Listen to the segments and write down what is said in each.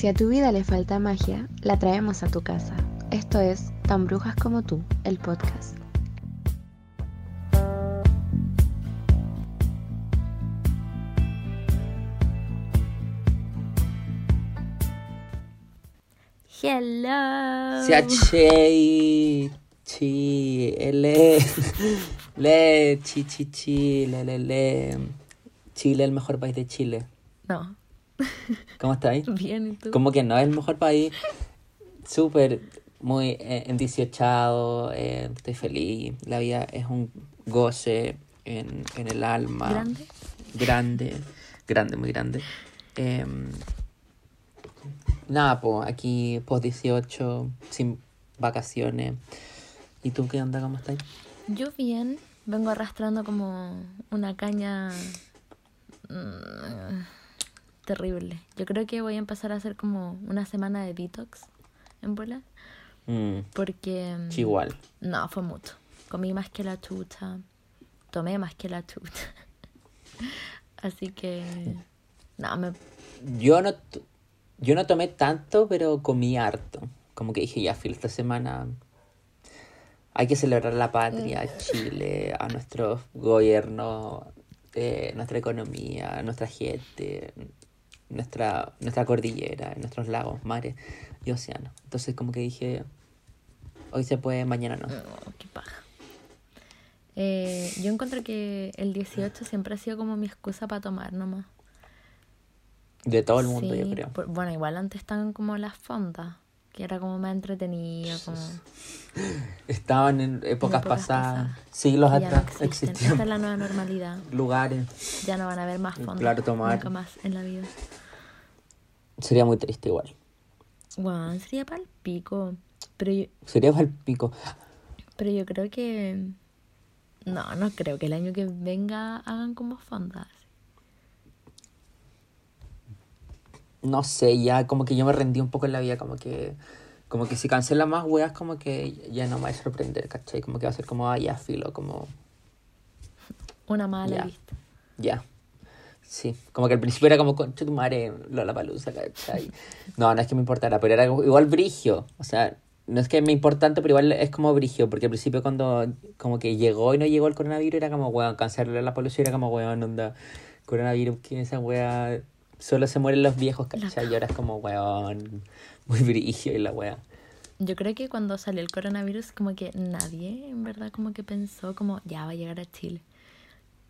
Si a tu vida le falta magia, la traemos a tu casa. Esto es Tan Brujas como tú, el podcast. Hello. Siachei, chi, ele, le, chi, chi, chi, le, le, le. Chile, el mejor país de Chile. No. ¿Cómo estáis? Bien, ¿y tú? Como que no es el mejor país. Súper, muy eh, endiciochado, eh, estoy feliz. La vida es un goce en, en el alma. ¿Grande? Grande, grande, muy grande. Em, nada, pues aquí post 18, sin vacaciones. ¿Y tú qué onda? ¿Cómo estás? Yo bien. Vengo arrastrando como una caña mm, terrible. Yo creo que voy a empezar a hacer como una semana de detox en bola. Mm, Porque... mm, sí, igual. No, fue mucho. Comí más que la chucha. Tomé más que la chucha. Así que... No, me... Yo no, yo no tomé tanto, pero comí harto. Como que dije, ya, Phil, esta semana hay que celebrar la patria, a Chile, a nuestro gobierno, eh, nuestra economía, nuestra gente, nuestra, nuestra cordillera, nuestros lagos, mares y océanos. Entonces como que dije, hoy se puede, mañana no. Oh, qué paja. Eh, yo encuentro que el 18 siempre ha sido como mi excusa para tomar nomás. De todo el mundo, yo creo. por- bueno, igual antes estaban como las fondas, que era como más entretenido, como... Estaban en épocas, épocas pasadas, pasadas. siglos no atrás, existen. existían Esta es la nueva normalidad. lugares. Ya no van a haber más fondas. Claro, tomar. Nunca más en la vida. Sería muy triste igual. Guau, sería para el pico. Pero yo, Sería el pico. pero yo creo que... No, no creo que el año que venga hagan como fondas. No sé, ya como que yo me rendí un poco en la vida, como que como que si cancela más weas, como que ya no me va a sorprender, ¿cachai? Como que va a ser como, ah, ya, filo, como, Una mala Ya. vista. ya. Sí, como que al principio era como, concha tu madre, Lola Palusa, ¿cachai? No, no es que me importara, pero era igual brigio, o sea, no es que me importante, pero igual es como brigio, porque al principio cuando como que llegó y no llegó el coronavirus era como, weón, cancelar la polución era como, weón, onda, coronavirus, que esa wea, solo se mueren los viejos, ¿cachai? Y ahora es como, weón, muy brigio y la wea. Yo creo que cuando salió el coronavirus, como que nadie, en verdad, como que pensó como, ya va a llegar a Chile.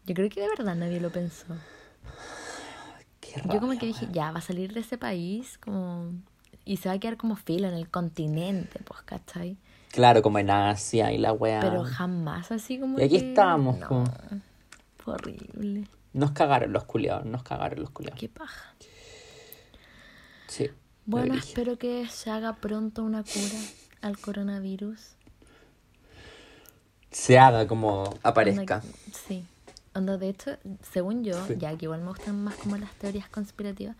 Yo creo que de verdad nadie lo pensó. Qué Yo como rabia, que dije, ya va a salir de ese país, como... Y se va a quedar como filo en el continente, pues, ¿cachai? Claro, como en Asia y la wea. Pero jamás así como Y aquí que- estábamos, No, po. fue horrible. Nos cagaron los culiados, nos cagaron los culiados. Qué paja. Sí. Bueno, espero que se haga pronto una cura al coronavirus. Se haga como aparezca. Sí. Onda, de hecho, según yo, Sí. ya que igual me gustan más como las teorías conspirativas,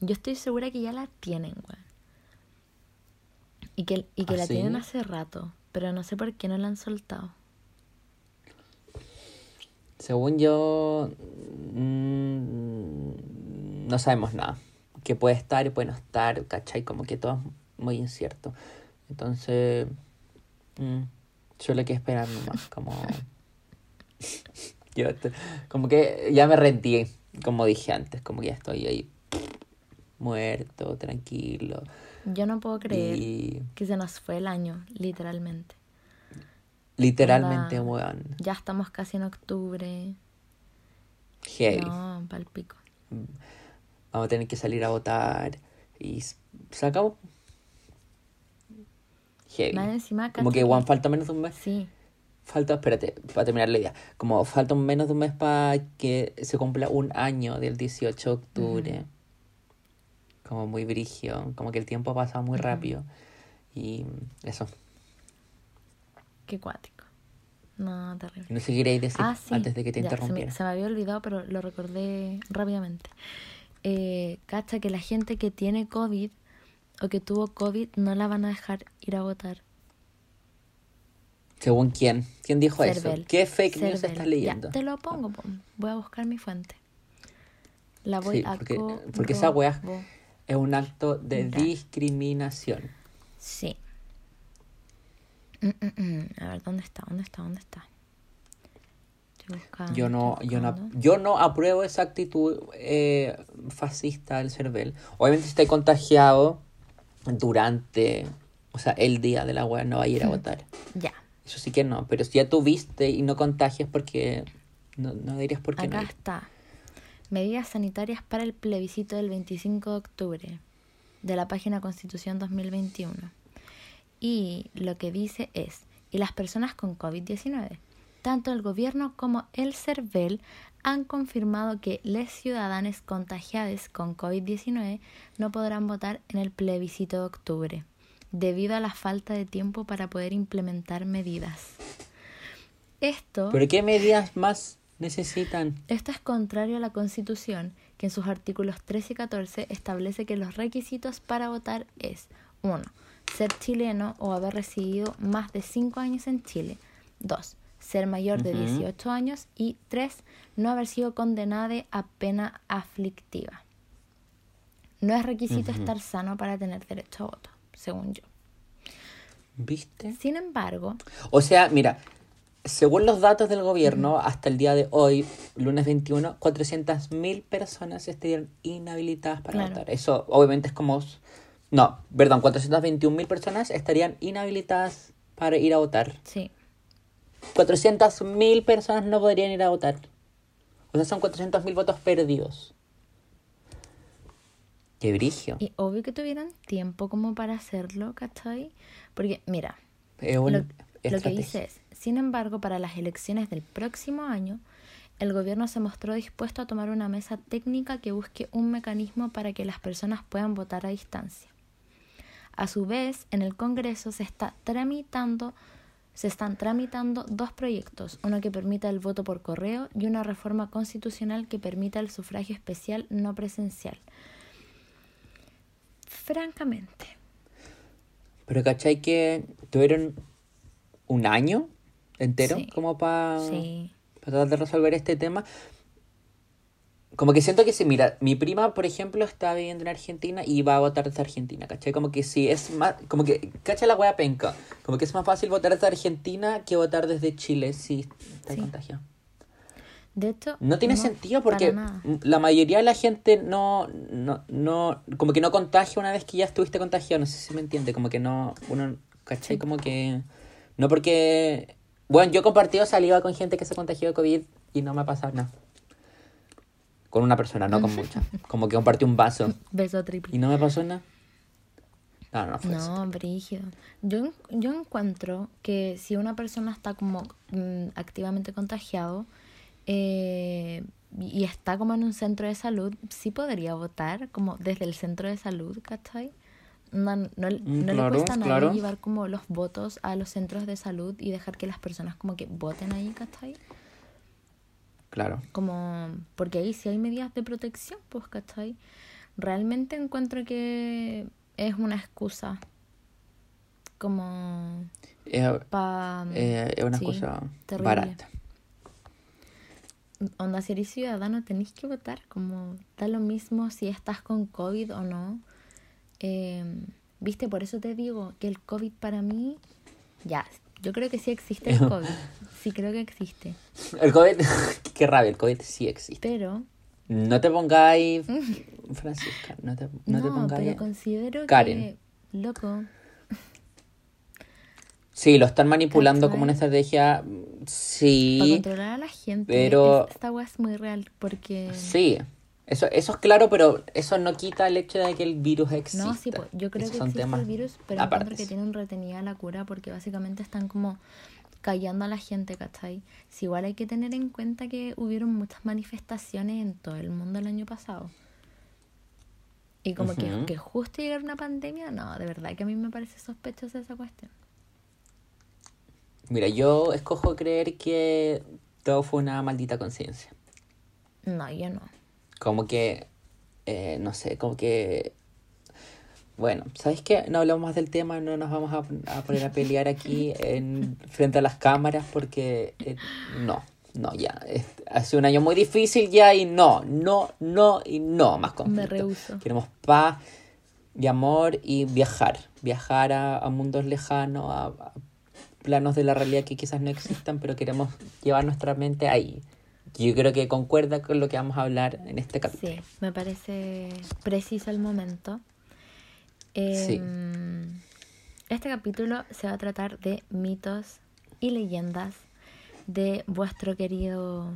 yo estoy segura que ya la tienen, weón. Y que, y que ¿Ah, la sí? tienen hace rato, pero no sé por qué no la han soltado. Según yo, mm, no sabemos nada. Que puede estar y puede no estar, ¿cachai? Como que todo es muy incierto. Entonces, mm, solo hay que esperar nomás. Como, yo te- como que ya me rendí, como dije antes, como que ya estoy ahí muerto, tranquilo. Yo no puedo creer Y que se nos fue el año, literalmente. Literalmente, weón. Ya estamos casi en octubre. Heavy. No, pal pico. Vamos a tener que salir a votar. Y se acabó. Heavy. Más encima, Como que, Juan, falta menos de un mes. Sí, Falta, espérate, para terminar la idea. Como falta menos de un mes para que se cumpla un año del 18 de octubre. Como muy brigio. Como que el tiempo ha pasado muy rápido. Y eso. Qué cuático. No, terrible. No sé qué queréis decir Ah, sí. antes de que te Ya, se me- interrumpiera. Se me, había olvidado, pero lo recordé rápidamente. Eh, cacha que la gente que tiene COVID o que tuvo COVID no la van a dejar ir a votar. ¿Según quién? ¿Quién dijo Cervel. eso? ¿Qué fake news Cervel. estás leyendo? Ya, te lo pongo, po. voy a buscar mi fuente. La voy Sí, a porque- porque esa wea- corrobo- es un acto de Ya. discriminación. Sí. Mm, mm, mm. A ver, ¿dónde está? ¿Dónde está? ¿Dónde está? Estoy buscando, Yo no, estoy yo no, yo no apruebo esa actitud eh, fascista del CERVEL. Obviamente si estás contagiado durante, o sea, el día de la web no va a ir a votar. Ya. Eso sí que no, pero si ya tuviste y no contagias porque no, no dirías por qué Acá no. ir. está. Medidas sanitarias para el plebiscito del 25 de octubre de la página Constitución 2021. Y lo que dice es, y las personas con COVID-19, tanto el gobierno como el CERVEL han confirmado que los ciudadanos contagiados con COVID-19 no podrán votar en el plebiscito de octubre, debido a la falta de tiempo para poder implementar medidas. Esto... ¿Pero qué medidas más necesitan? Esto es contrario a la Constitución, que en sus artículos 13 y 14 establece que los requisitos para votar es 1. Ser chileno o haber residido más de 5 años en Chile. 2. Ser mayor de Ujú. 18 años. Y 3. No haber sido condenado a pena aflictiva. No es requisito estar sano para tener derecho a voto, según yo. ¿Viste? Sin embargo, O sea, mira, según los datos del gobierno, hasta el día de hoy, lunes 21, 400.000 personas estarían inhabilitadas para Claro. votar. Eso obviamente es como... No, perdón, 421.000 personas estarían inhabilitadas para ir a votar. sí, 400.000 personas no podrían ir a votar. O sea, son 400.000 votos perdidos. Qué brigio. y obvio que tuvieran tiempo como para hacerlo, ¿cachai? Porque, mira, lo, lo que dice es, sin embargo, para las elecciones del próximo año, el gobierno se mostró dispuesto a tomar una mesa técnica que busque un mecanismo para que las personas puedan votar a distancia. A su vez, en el Congreso se está tramitando se están tramitando dos proyectos, uno que permita el voto por correo y una reforma constitucional que permita el sufragio especial no presencial. Francamente, Pero ¿cachai que tuvieron un año entero Sí. como para sí, tratar de resolver este tema? Como que siento que si, mira, mi prima, por ejemplo, está viviendo en Argentina y va a votar desde Argentina, ¿cachai? Como que sí, es más, como que, ¿cachai la wea penca? Como que es más fácil votar desde Argentina que votar desde Chile si está Sí. contagiado. de hecho... No tiene sentido porque la mayoría de la gente no, no, no, como que no contagia una vez que ya estuviste contagiado, no sé si me entiende, como que no, uno, ¿cachai? Sí. Como que, no porque, bueno, yo he compartido saliva con gente que se contagió de COVID y no me ha pasado nada. Con una persona, no con muchas. Como que compartí un vaso Beso triple. y no me pasó nada. No, no fue eso. No, brígido. Yo, yo encuentro que si una persona está como mm, activamente contagiado eh, y está como en un centro de salud, sí podría votar como desde el centro de salud, ¿cachai? No, no, no Mm, le claro, cuesta a nadie claro. llevar como los votos a los centros de salud y dejar que las personas como que voten ahí, ¿cachai? Claro. como porque ahí sí hay medidas de protección, pues, ¿cachai? Realmente encuentro que es una excusa como Eh, para... eh, es una sí, terrible. barata. Onda, si eres ciudadano tenéis que votar, como da lo mismo si estás con COVID o no. Eh, Viste, por eso te digo que el COVID para mí, ya, yo creo que sí existe el COVID, sí creo que existe, El COVID, qué rabia, el COVID sí existe. pero No te pongáis, Francisca, no te, no no, te pongáis. pero considero Karen. que, loco, Sí, lo están manipulando como una estrategia, mm, para sí, controlar a la gente, pero- es- esta weá es muy real, porque... sí. Eso, eso es claro, pero eso no quita el hecho de que el virus exista. No, sí, pues, yo creo Esos que son existe temas el virus, pero apartes. encuentro que tienen retenida la cura porque básicamente están como callando a la gente, ¿cachai? Si igual hay que tener en cuenta que hubieron muchas manifestaciones en todo el mundo el año pasado. Y como que, que justo llegar una pandemia, no, de verdad que a mí me parece sospechosa esa cuestión. Mira, yo escojo creer que todo fue una maldita conciencia. No, yo no. Como que, eh, no sé, como que... Bueno, ¿sabes qué? No hablamos más del tema, no nos vamos a, a poner a pelear aquí en, frente a las cámaras porque eh, no. no, ya, es- ha sido un año muy difícil ya y no, no, no y no, más conflicto. rehuso. Queremos paz y amor y viajar, viajar a, a mundos lejanos, a, a planos de la realidad que quizás no existan, pero queremos llevar nuestra mente ahí. Yo creo que concuerda con lo que vamos a hablar en este capítulo. Sí, me parece preciso el momento. Sí. Em, Este capítulo se va a tratar de mitos y leyendas de vuestro querido,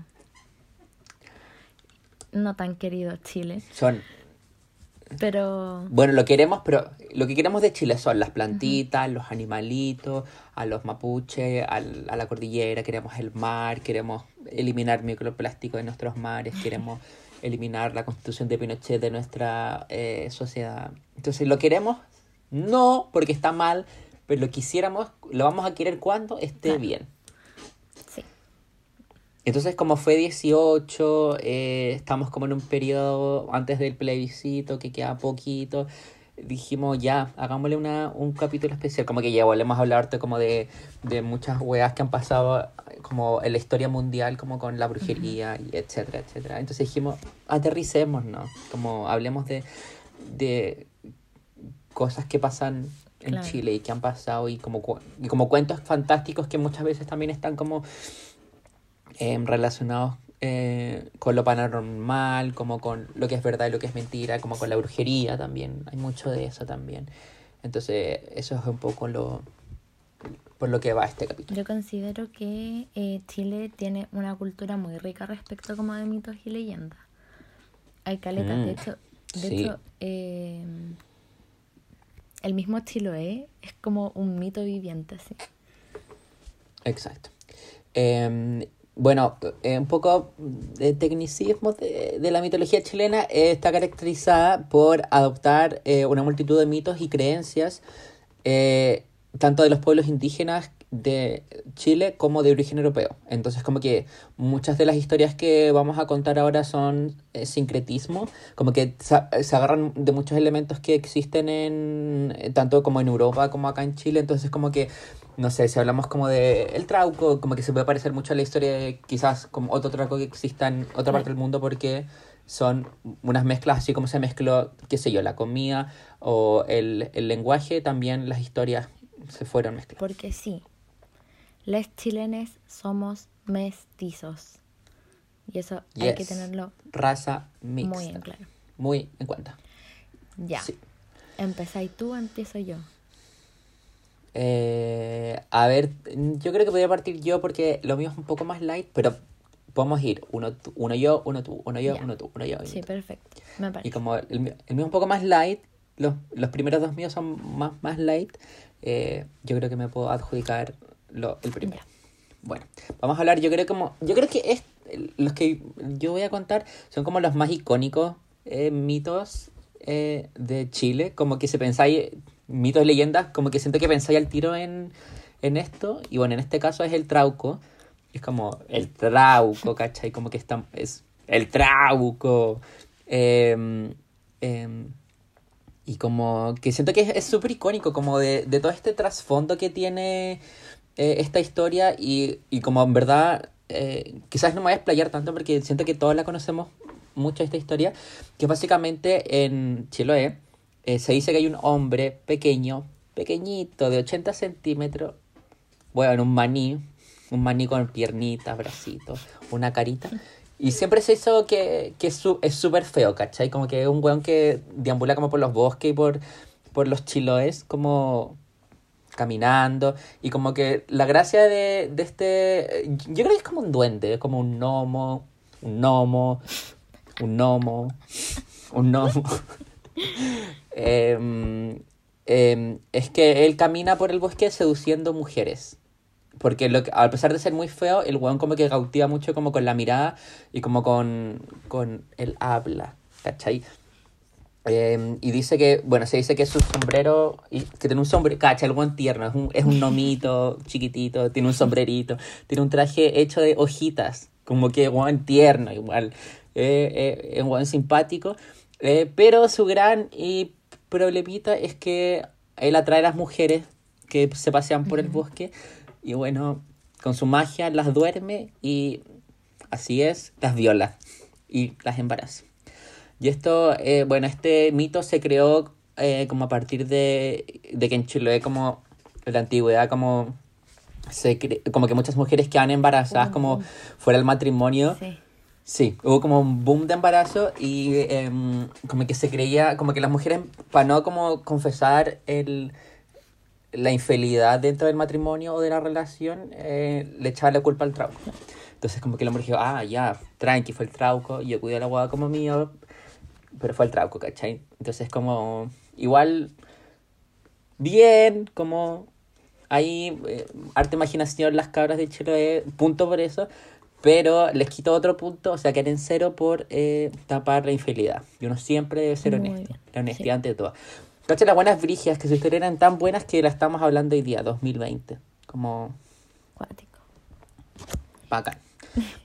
no tan querido Chile, Son pero Bueno, lo queremos, pero lo que queremos de Chile son las plantitas, los animalitos, a los mapuches, al- a la cordillera, queremos el mar, queremos eliminar microplástico de nuestros mares, queremos eliminar la constitución de Pinochet de nuestra eh, sociedad. Entonces, ¿lo queremos? No, porque está mal, pero lo quisiéramos, lo vamos a querer cuando esté Claro. bien. Entonces, como fue 18, eh, estamos como en un periodo antes del plebiscito, que queda poquito, dijimos ya, hagámosle una, un capítulo especial, como que ya volvemos a hablarte como de, de muchas weas que han pasado como en la historia mundial, como con la brujería, y etcétera, etcétera. Entonces dijimos, aterricemos, ¿no? Como hablemos de, de cosas que pasan en Claro. Chile y que han pasado y como, cu- y como cuentos fantásticos que muchas veces también están como em, relacionados eh, con lo paranormal, como con lo que es verdad y lo que es mentira, como con la brujería también. Hay mucho de eso también. Entonces, eso es un poco lo por lo que va este capítulo. yo considero que eh, Chile tiene una cultura muy rica respecto como de mitos y leyendas. Hay caletas, Mm, de hecho, de sí. hecho eh, el mismo Chiloé es como un mito viviente, así. Exacto. Em, bueno, eh, un poco de tecnicismo de, de la mitología chilena está caracterizada por adoptar eh, una multitud de mitos y creencias, eh, tanto de los pueblos indígenas de Chile como de origen europeo. Entonces, como que muchas de las historias que vamos a contar ahora son eh, sincretismo, como que sa- se agarran de muchos elementos que existen en eh, tanto como en Europa como acá en Chile. Entonces, como que no sé, si hablamos como de el trauco, como que se puede parecer mucho a la historia de quizás como otro trauco que exista en otra parte del mundo porque son unas mezclas así como se mezcló, qué sé yo, la comida o el, el lenguaje, también las historias se fueron mezclando. Porque sí, les chilenes somos mestizos. Y eso hay que tenerlo Raza mixta. muy en claro. Muy en cuenta. Ya. Sí. ¿Empezáis tú empiezo yo? Eh, a ver, yo creo que podría partir yo porque lo mío es un poco más light, pero podemos ir uno, uno yo, uno tú, uno yo, Ya. uno tú, uno yo. Sí, perfecto. Me Y parece. como el, mío el mío es un poco más light, los, los primeros dos míos son más, más light, eh, yo creo que me puedo adjudicar lo, el primero. Bueno, vamos a hablar, yo creo como, yo creo que es, los que yo voy a contar son como los más icónicos eh, mitos eh, de Chile, como que se pensáis, mitos leyendas, como que siento que pensáis al tiro en, en esto, y bueno, en este caso es el trauco, es como el trauco, ¿cachai? Como que está, es el trauco. em, em, y como que siento que es súper icónico, como de, de todo este trasfondo que tiene eh, esta historia y, y como en verdad, eh, quizás no me voy a explayar tanto porque siento que todos la conocemos mucho esta historia, que básicamente en Chiloé eh, se dice que hay un hombre pequeño, pequeñito, de 80 centímetros, bueno, un maní, un maní con piernitas, bracitos, una carita. Y siempre se hizo que, que es súper feo, ¿cachai? Como que es un weón que deambula como por los bosques y por, por los chiloes, como caminando. Y como que la gracia de, este... Yo creo que es como un duende, es como un gnomo, un gnomo, un gnomo, un gnomo. Em, em, es que él camina por el bosque seduciendo mujeres. Porque lo que- a pesar de ser muy feo, el weón como que cautiva mucho como con la mirada y como con, con el habla, ¿cachai? Em, y dice que, bueno, se dice que su sombrero, y que tiene un sombrero, cacha, el buen tierno, es un, es un nomito chiquitito, tiene un sombrerito, tiene un traje hecho de hojitas, como que buen tierno igual, eh, eh, es un buen simpático, eh, pero su gran y problemita es que él atrae a las mujeres que se pasean por el bosque y bueno, con su magia las duerme y Así es, las viola y las embaraza. Y esto, eh, bueno, este mito se creó eh, como a partir de, de que en Chile, como en la antigüedad, como, se cre- como que muchas mujeres quedan embarazadas como fuera del matrimonio. Sí. Sí, hubo como un boom de embarazo y em, como que se creía, como que las mujeres, para no como confesar el, la infidelidad dentro del matrimonio o de la relación, eh, le echaban la culpa al trauco. Entonces como que el hombre dijo, ah, ya, tranqui, fue el trauco, yo cuido a la guada como mío, pero fue el trauco, ¿cachai? Entonces como, igual, bien, como hay eh, arte imaginación las cabras de Chile, punto por eso, pero les quito otro punto, o sea, que en cero por eh, tapar la infidelidad. Y uno siempre debe ser Muy honesto, bien, la honestidad ante todo. Cacha, las buenas brigias, que su historia eran tan buenas que la estamos hablando hoy día, 2020, como Cuático. bacán.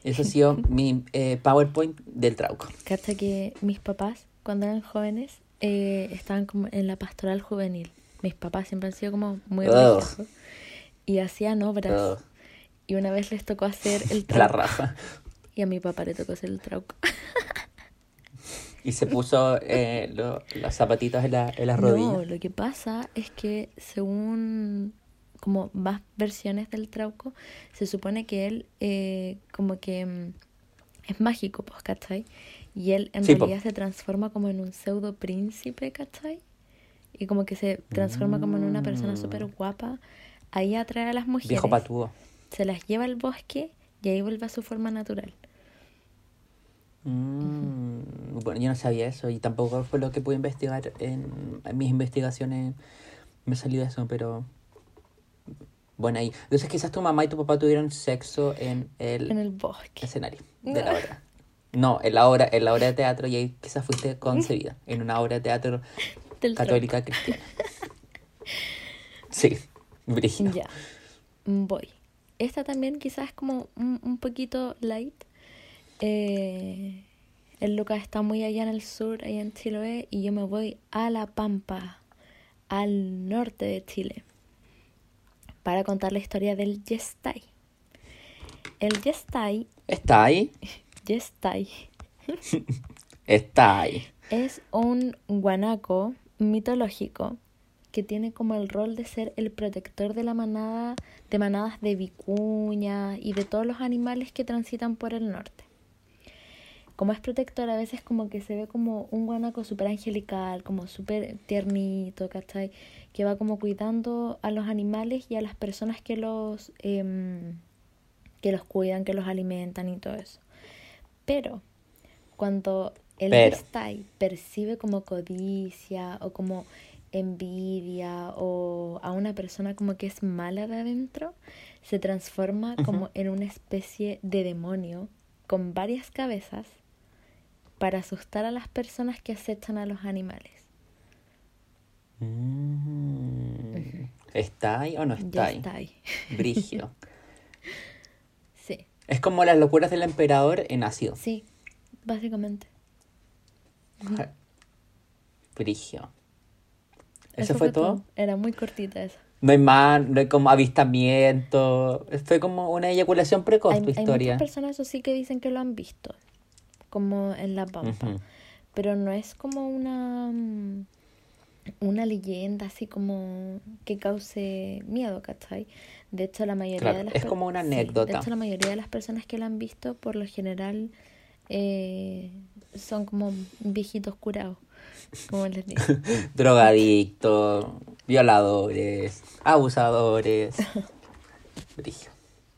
Eso ha sido mi eh, PowerPoint del trauco. Cacha que mis papás, cuando eran jóvenes, eh, estaban como en la pastoral juvenil. Mis papás siempre han sido como muy religiosos. Y hacían obras. Y una vez les tocó hacer el La trauco. raja. Y a mi papá le tocó hacer el trauco. Y se puso eh, lo- los zapatitos en, la, en las No, rodillas. lo que pasa es que según como más versiones del trauco, se supone que él eh, como que mm, es mágico, pues, ¿cachai? Y él en Sí, po. realidad se transforma como en un pseudo príncipe, ¿cachai? Y como que se transforma como en una persona Mm. súper guapa. Ahí atrae a las mujeres, Viejo patúo. se las lleva al bosque y ahí vuelve a su forma natural. Mm, bueno, yo no sabía eso y tampoco fue lo que pude investigar en, en mis investigaciones. Me salió eso, pero bueno ahí. Entonces quizás tu mamá y tu papá tuvieron sexo en el, En el bosque. escenario de la obra. No, en la obra, en la obra de teatro y ahí quizás fuiste concebida en una obra de teatro Del católica cristiana. Sí, brígido. Ya, voy. Esta también quizás es como un, un poquito light. Eh, el Lucas está muy allá en el sur, allá en Chiloé, y yo me voy a La Pampa, al norte de Chile, para contar la historia del Yestay. El Yestay, Está ahí, Yestay está ahí. es un guanaco mitológico que tiene como el rol de ser el protector de la manada, de manadas de vicuña y de todos los animales que transitan por el norte. Como es protector, a veces como que se ve como un guanaco súper angelical, como súper tiernito, ¿cachai? Que va como cuidando a los animales y a las personas que los, em, que los cuidan, que los alimentan y todo eso. Pero cuando el Pero. Yestai percibe como codicia o como envidia o a una persona como que es mala de adentro, se transforma como en una especie de demonio con varias cabezas para asustar a las personas que acechan a los animales. Mm, ¿Está ahí o no está Ya ahí? está ahí. Brigio. Sí, Es como las locuras del emperador en ácido. sí, básicamente. Brigio. ¿Eso, fue, todo? Era muy cortita esa. No hay más, no hay como avistamiento. Fue como una eyaculación precoz Hay, tu hay historia. muchas personas, eso sí, que dicen que lo han visto, como en La Pampa. Pero no es como una, mm, una leyenda así como que cause miedo, ¿cachai? De hecho, la mayoría Claro, de las es como una sí, anécdota. de hecho, la mayoría de las personas que lo han visto, por lo general, eh, son como viejitos curados, como les digo. Drogadictos, violadores, abusadores. Brigio.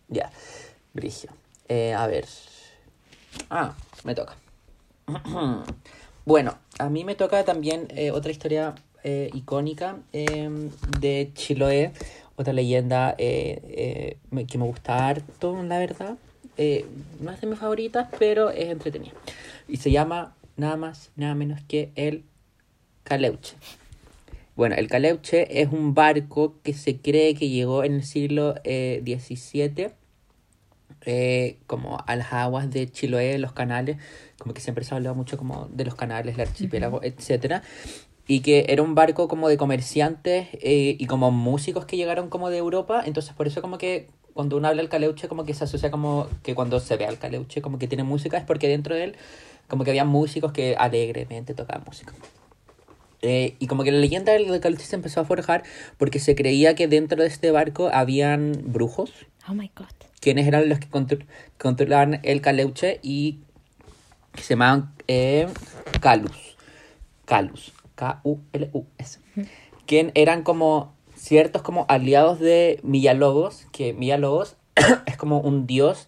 Ya, Brigio. Eh, a ver. Ah, me toca. bueno, a mí me toca también eh, otra historia eh, icónica eh, de Chiloé, otra leyenda eh, eh, que me gusta harto, la verdad. No es de mis favoritas, pero es entretenida. Y se llama nada más, nada menos que el Caleuche. Bueno, el Caleuche es un barco que se cree que llegó en el siglo XVII, eh, como a las aguas de Chiloé, los canales, como que siempre se ha hablado mucho como de los canales, el archipiélago, etcétera, y que era un barco como de comerciantes eh, y como músicos que llegaron como de Europa, entonces por eso como que cuando uno habla del caleuche, como que se asocia como que cuando se ve al caleuche, como que tiene música, es porque dentro de él, como que había músicos que alegremente tocaban música. Eh, y como que la leyenda del caleuche se empezó a forjar porque se creía que dentro de este barco habían brujos. Oh my god. Quienes eran los que controlaban el caleuche y que se llamaban eh, Calus. Calus. K-U-L-U-S. Quien eran como ciertos como aliados de Millalobos, que Millalobos es como un dios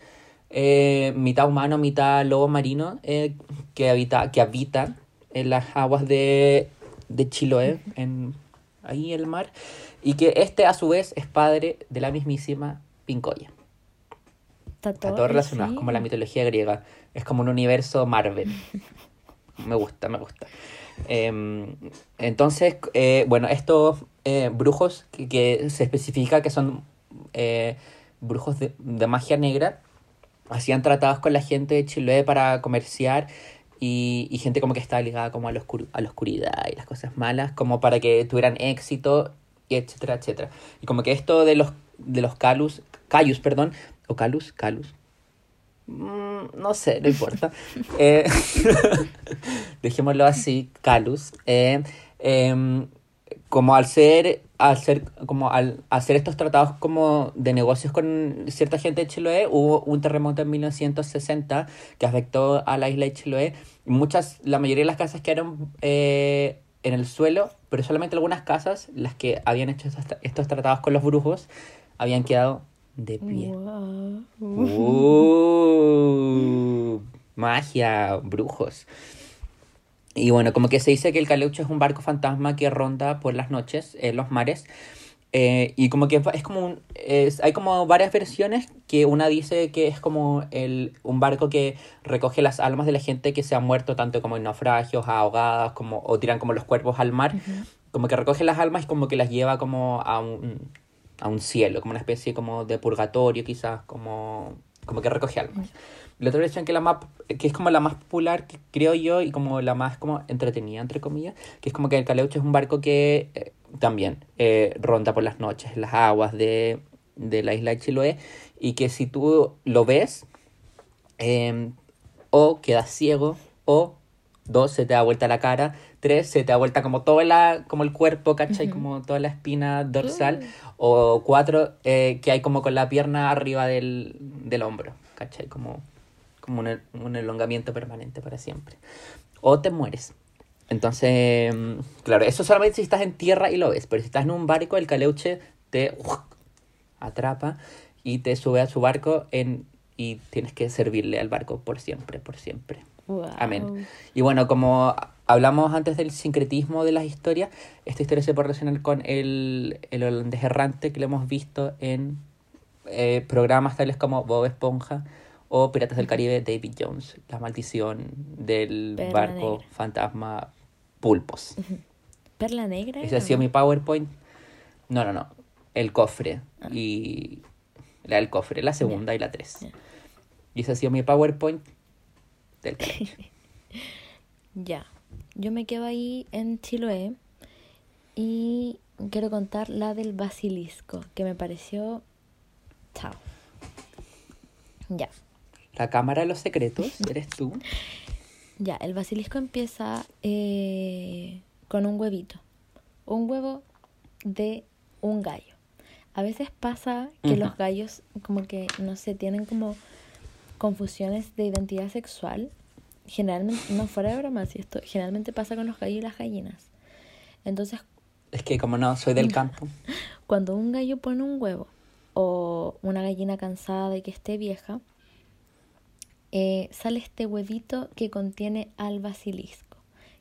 eh, mitad humano, mitad lobo marino, eh, que, habita, que habita en las aguas de, de Chiloé, en, ahí en el mar, y que este a su vez es padre de la mismísima Pincoya. Está todo, relacionado, como la mitología griega. Es como un universo Marvel. me gusta, me gusta. Em, entonces, eh, bueno, estos eh, brujos que, se especifica que son eh, brujos de, magia negra, hacían tratados con la gente de Chiloé para comerciar y, gente como que estaba ligada como a la, a la oscuridad y las cosas malas, como para que tuvieran éxito, y etcétera, etcétera. Y como que esto de los, de los calus, cayus, perdón, o calus, calus, Mm, no sé, no importa. Eh, dejémoslo así, Calus. Eh, em, como al ser, al ser, como al hacer estos tratados como de negocios con cierta gente de Chiloé, hubo un terremoto en 1960 que afectó a la isla de Chiloé. Muchas, la mayoría de las casas quedaron eh, en el suelo, pero solamente algunas casas, las que habían hecho estos tratados con los brujos, habían quedado de pie. Uh, magia, brujos. Y bueno, como que se dice que el Caleuche es un barco fantasma que ronda por las noches en los mares. Eh, y como que es como un, es, hay como varias versiones que una dice que es como el, un barco que recoge las almas de la gente que se ha muerto tanto como en naufragios, ahogadas, como, o tiran como los cuerpos al mar. Como que recoge las almas y como que las lleva como a un, a un cielo, como una especie como de purgatorio quizás, como, como que recoge almas. La otra versión que, la más, que es como la más popular, que creo yo, y como la más como entretenida, entre comillas, que es como que el Caleuche es un barco que eh, también eh, ronda por las noches las aguas de, de, la isla de Chiloé, y que si tú lo ves, em, o quedas ciego, o dos, se te da vuelta la cara, tres, se te da vuelta como todo la, como el cuerpo, ¿cachai? Como toda la espina dorsal, o cuatro, eh, que hay como con la pierna arriba del, del hombro, ¿cachai? Como, como un, un, elongamiento permanente para siempre. O te mueres. Entonces, mm, claro, eso solamente si estás en tierra y lo ves, pero si estás en un barco, el caleuche te atrapa y te sube a su barco en, y tienes que servirle al barco por siempre, por siempre. Amén. Y bueno, como hablamos antes del sincretismo de las historias, esta historia se puede relacionar con el, el holandés errante que lo hemos visto en eh, programas tales como Bob Esponja o Piratas del Caribe, David Jones, la maldición del barco fantasma Pulpos. ¿Perla negra? Ese ha sido mi PowerPoint. No, no, no. El cofre. Ah. Y la del cofre, la segunda y la tres. Y ese ha sido mi PowerPoint ya, yo me quedo ahí en Chiloé y quiero contar la del basilisco, que me pareció... Chao. Ya. La cámara de los secretos, ¿eres tú? Ya, el basilisco empieza eh, con un huevito. Un huevo de un gallo. A veces pasa que los gallos como que, no sé, tienen como confusiones de identidad sexual, generalmente, no fuera de broma, si esto generalmente pasa con los gallos y las gallinas. Entonces... Es que como no, soy del campo. Cuando un gallo pone un huevo o una gallina cansada de que esté vieja, eh, sale este huevito que contiene al basilisco,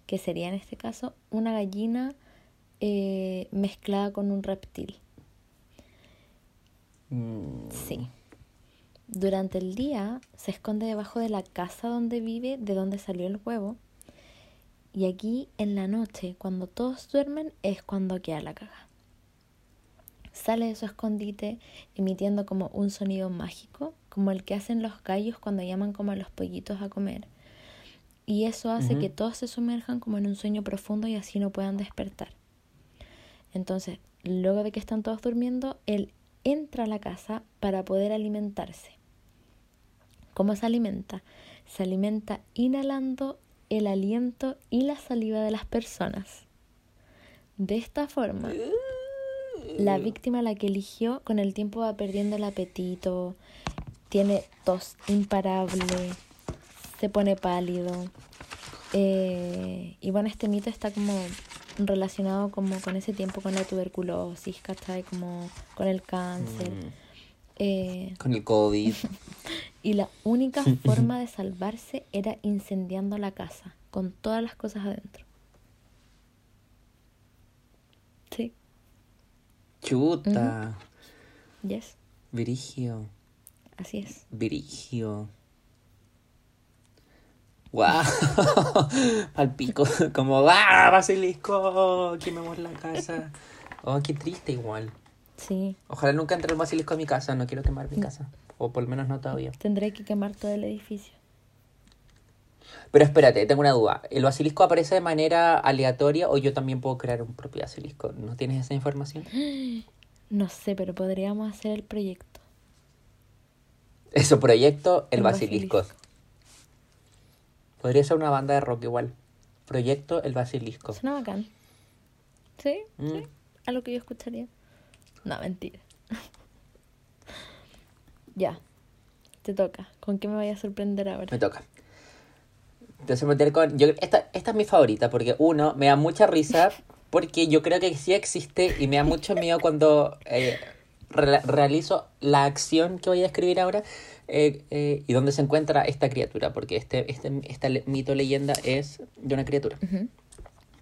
que sería en este caso una gallina eh, mezclada con un reptil. Mm. Sí. Durante el día se esconde debajo de la casa donde vive, de donde salió el huevo. Y aquí en la noche, cuando todos duermen, es cuando queda la caga. Sale de su escondite emitiendo como un sonido mágico, como el que hacen los gallos cuando llaman como a los pollitos a comer. Y eso hace que todos se sumerjan como en un sueño profundo y así no puedan despertar. Entonces, luego de que están todos durmiendo, él entra a la casa para poder alimentarse. ¿Cómo se alimenta? Se alimenta inhalando el aliento y la saliva de las personas. De esta forma, la víctima la que eligió con el tiempo va perdiendo el apetito, tiene tos imparable, se pone pálido. Eh, y bueno, este mito está como relacionado como con ese tiempo con la tuberculosis, ¿cachai? Como con el cáncer. Mm. Eh, Con el COVID. y la única forma de salvarse era incendiando la casa, con todas las cosas adentro. Sí, Chuta. yes, Virigio. así es. Virigio. ¡Guau! Al pico. Como, ¡ah! Basilisco. Quememos la casa. Oh, qué triste igual. Sí, Ojalá nunca entre el basilisco a mi casa. No quiero quemar mi casa. O por lo menos no todavía. tendré que quemar todo el edificio. Pero espérate, tengo una duda. ¿El basilisco aparece de manera aleatoria o yo también puedo crear un propio basilisco? ¿No tienes esa información? No sé, pero podríamos hacer el proyecto. Eso, proyecto El El Basilisco. Basilisco. Podría ser una banda de rock igual. Proyecto El Basilisco. Suena bacán. ¿Sí? Mm. ¿Sí? A lo que yo escucharía. No, mentira. ya. Te toca. ¿Con qué me vaya a sorprender ahora? Me toca. Entonces meter con... Yo, esta, esta es mi favorita porque uno, me da mucha risa porque yo creo que sí existe y me da mucho miedo cuando eh, re- realizo la acción que voy a escribir ahora eh, eh, y dónde se encuentra esta criatura porque este, este esta le- mito leyenda es de una criatura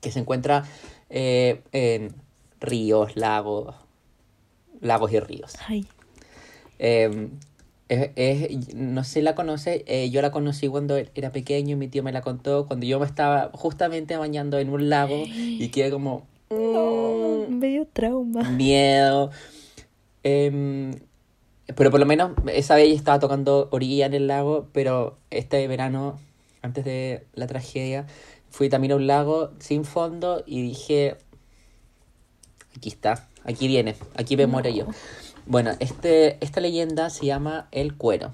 que se encuentra en ríos, lagos, lagos y ríos. Ay. Eh, es, es- no sé si la conoce, eh, yo la conocí cuando era pequeño, mi tío me la contó, cuando yo me estaba justamente bañando en un lago y quedé como No, mm, me dio trauma. miedo. Em, pero por lo menos esa vez estaba tocando orilla en el lago, pero este verano, antes de la tragedia, fui también a un lago sin fondo y dije, aquí está, aquí viene, aquí me muero yo. Bueno, este, esta leyenda se llama El Cuero.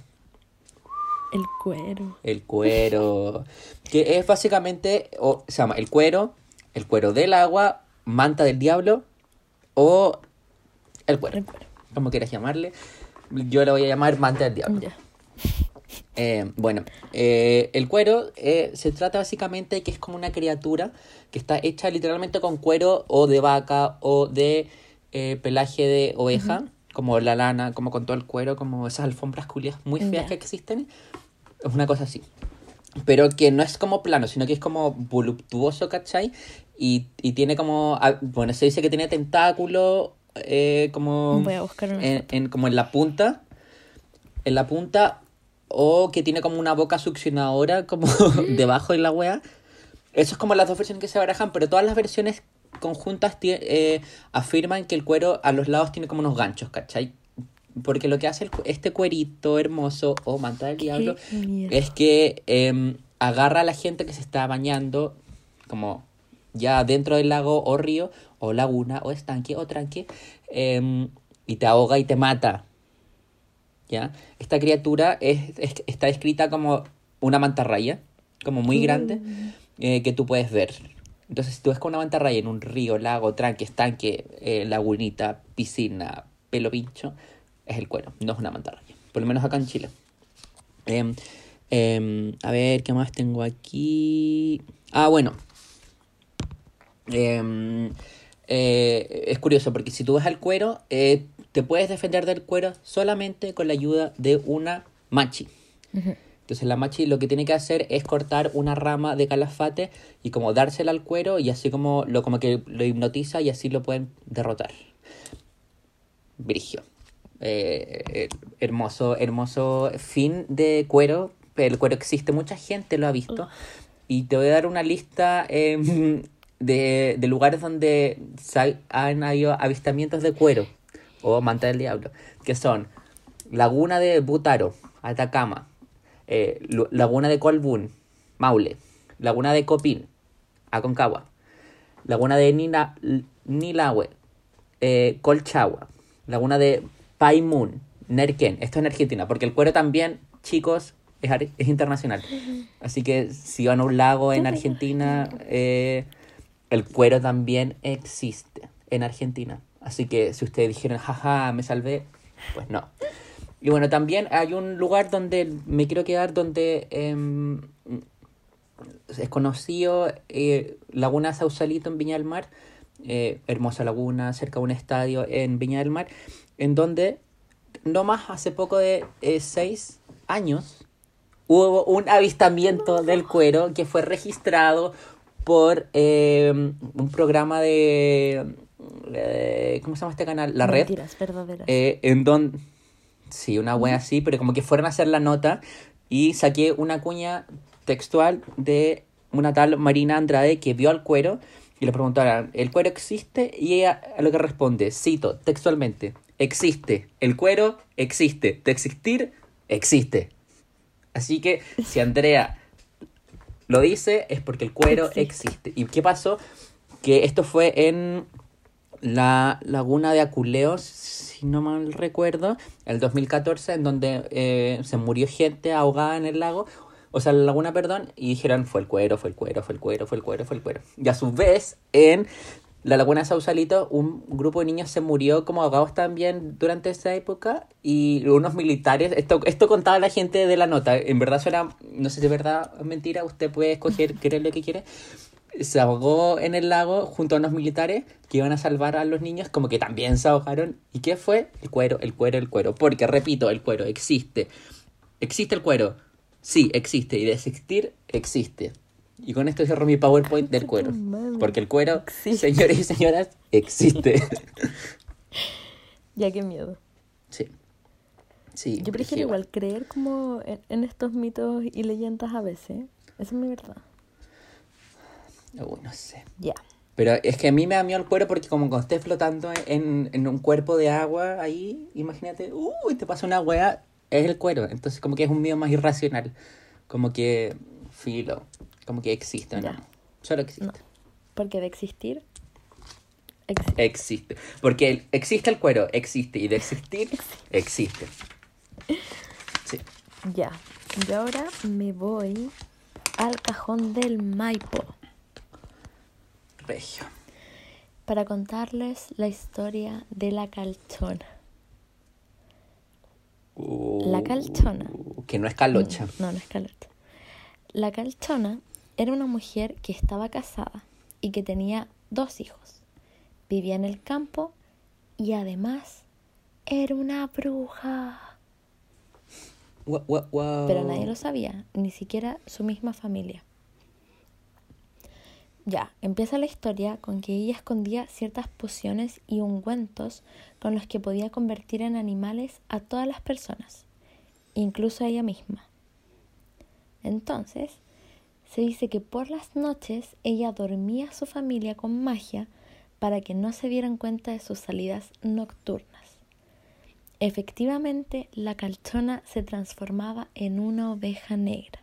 El cuero. El cuero. Que es básicamente, o se llama el cuero, el cuero del agua, manta del diablo o el cuero. El cuero. Como quieras llamarle. Yo le voy a llamar manta del diablo. Ya. Eh, bueno, eh, el cuero eh, se trata básicamente de que es como una criatura que está hecha literalmente con cuero o de vaca o de eh, pelaje de oveja, como la lana, como con todo el cuero, como esas alfombras culias muy feas que existen. Es una cosa así. Pero que no es como plano, sino que es como voluptuoso, ¿cachai? Y, y tiene como, ah, bueno, se dice que tiene tentáculo eh, como Voy a buscar una en, en- como en la punta, en la punta, o que tiene como una boca succionadora como debajo de la wea. Eso es como las dos versiones que se barajan, pero todas las versiones conjuntas eh, afirman que el cuero a los lados tiene como unos ganchos, ¿cachai? Porque lo que hace el este cuerito hermoso o manta del diablo es que em, agarra a la gente que se está bañando como ya dentro del lago o río o laguna o estanque o tranque em, y te ahoga y te mata. ¿Ya? Esta criatura es, es- está escrita como una mantarraya, como muy grande, eh, que tú puedes ver. Entonces, si tú ves con una mantarraya en un río, lago, tranque, estanque, eh, lagunita, piscina, pelo pincho, es el cuero, no es una mantarraya. Por lo menos acá en Chile. Em, em, a ver, ¿qué más tengo aquí? Ah, bueno. Em, eh, es curioso porque si tú ves al cuero, eh, te puedes defender del cuero solamente con la ayuda de una machi. Ujú. Entonces la machi lo que tiene que hacer es cortar una rama de calafate y como dársela al cuero y así como lo como que lo hipnotiza y así lo pueden derrotar. Brigio. Eh, eh, hermoso, hermoso fin de cuero. El cuero existe, mucha gente lo ha visto. Y te voy a dar una lista em, de, de lugares donde han habido avistamientos de cuero o manta del diablo. Que son Laguna de Butaro, Atacama. Eh, Laguna de Colbún, Maule. Laguna de Copín, Aconcagua. Laguna de Nina, Nilahue, eh, Colchagua. Laguna de Paimun, Nerken. Esto en Argentina, porque el cuero también, chicos, es, es internacional. Así que si van a un lago en Argentina, eh, el cuero también existe en Argentina. Así que si ustedes dijeron, jaja, me salvé, pues no. Y bueno, también hay un lugar donde me quiero quedar donde em, es conocido eh, Laguna Sausalito en Viña del Mar, eh, hermosa laguna cerca de un estadio en Viña del Mar, en donde no más hace poco de eh, seis años hubo un avistamiento del cuero que fue registrado por eh, un programa de... eh, ¿Cómo se llama este canal? La Red. Mentiras verdaderas. Eh, en donde... Sí, una wea así, pero como que fueron a hacer la nota y saqué una cuña textual de una tal Marina Andrade que vio al cuero y le preguntaron, ¿el cuero existe? Y ella a lo que responde, cito textualmente, existe, el cuero existe, de existir, existe. Así que si Andrea lo dice es porque el cuero Existe. existe. ¿Y qué pasó? Que esto fue en la laguna de Aculeos, si no mal recuerdo, el 2014, en donde eh, se murió gente ahogada en el lago, o sea, la laguna, perdón, y dijeron fue el cuero, fue el cuero, fue el cuero, fue el cuero, fue el cuero. Y a su vez, en la laguna de Sausalito, un grupo de niños se murió como ahogados también durante esa época, y unos militares, esto, esto contaba la gente de la nota, en verdad suena, no sé si es verdad o mentira, usted puede escoger, creer lo que quiere, se ahogó en el lago junto a unos militares que iban a salvar a los niños, como que también se ahogaron. ¿Y qué fue? El cuero, el cuero, el cuero. Porque, repito, el cuero existe. ¿Existe el cuero? Sí, existe. Y de existir, existe. Y con esto cierro mi PowerPoint del cuero. Porque el cuero, Existe. señores y señoras, existe. Ya qué miedo. sí. Sí. Yo prefiero igual creer como en, en estos mitos y leyendas a veces. Esa es mi verdad. Uy, no sé. Ya. Pero es que a mí me da miedo el cuero porque como cuando estés flotando en, en un cuerpo de agua ahí, imagínate, uy, te pasa una wea, es el cuero. Entonces como que es un miedo más irracional. Como que, filo, como que existe, ¿no? Ya. Solo existe. No. Porque de existir, existe. Existe. Porque existe el cuero, existe. Y de existir, existe. Sí. Ya. Y ahora me voy al cajón del Maipo Regio. para contarles la historia de la calchona. La calchona. Uh, Que no es calocha. No, no es calocha. La calchona era una mujer que estaba casada y que tenía dos hijos. Vivía en el campo y además era una bruja. Pero nadie lo sabía, ni siquiera su misma familia. Ya, empieza la historia con que ella escondía ciertas pociones y ungüentos con los que podía convertir en animales a todas las personas, incluso a ella misma. Entonces, se dice que por las noches ella dormía a su familia con magia para que no se dieran cuenta de sus salidas nocturnas. Efectivamente, la calchona se transformaba en una oveja negra.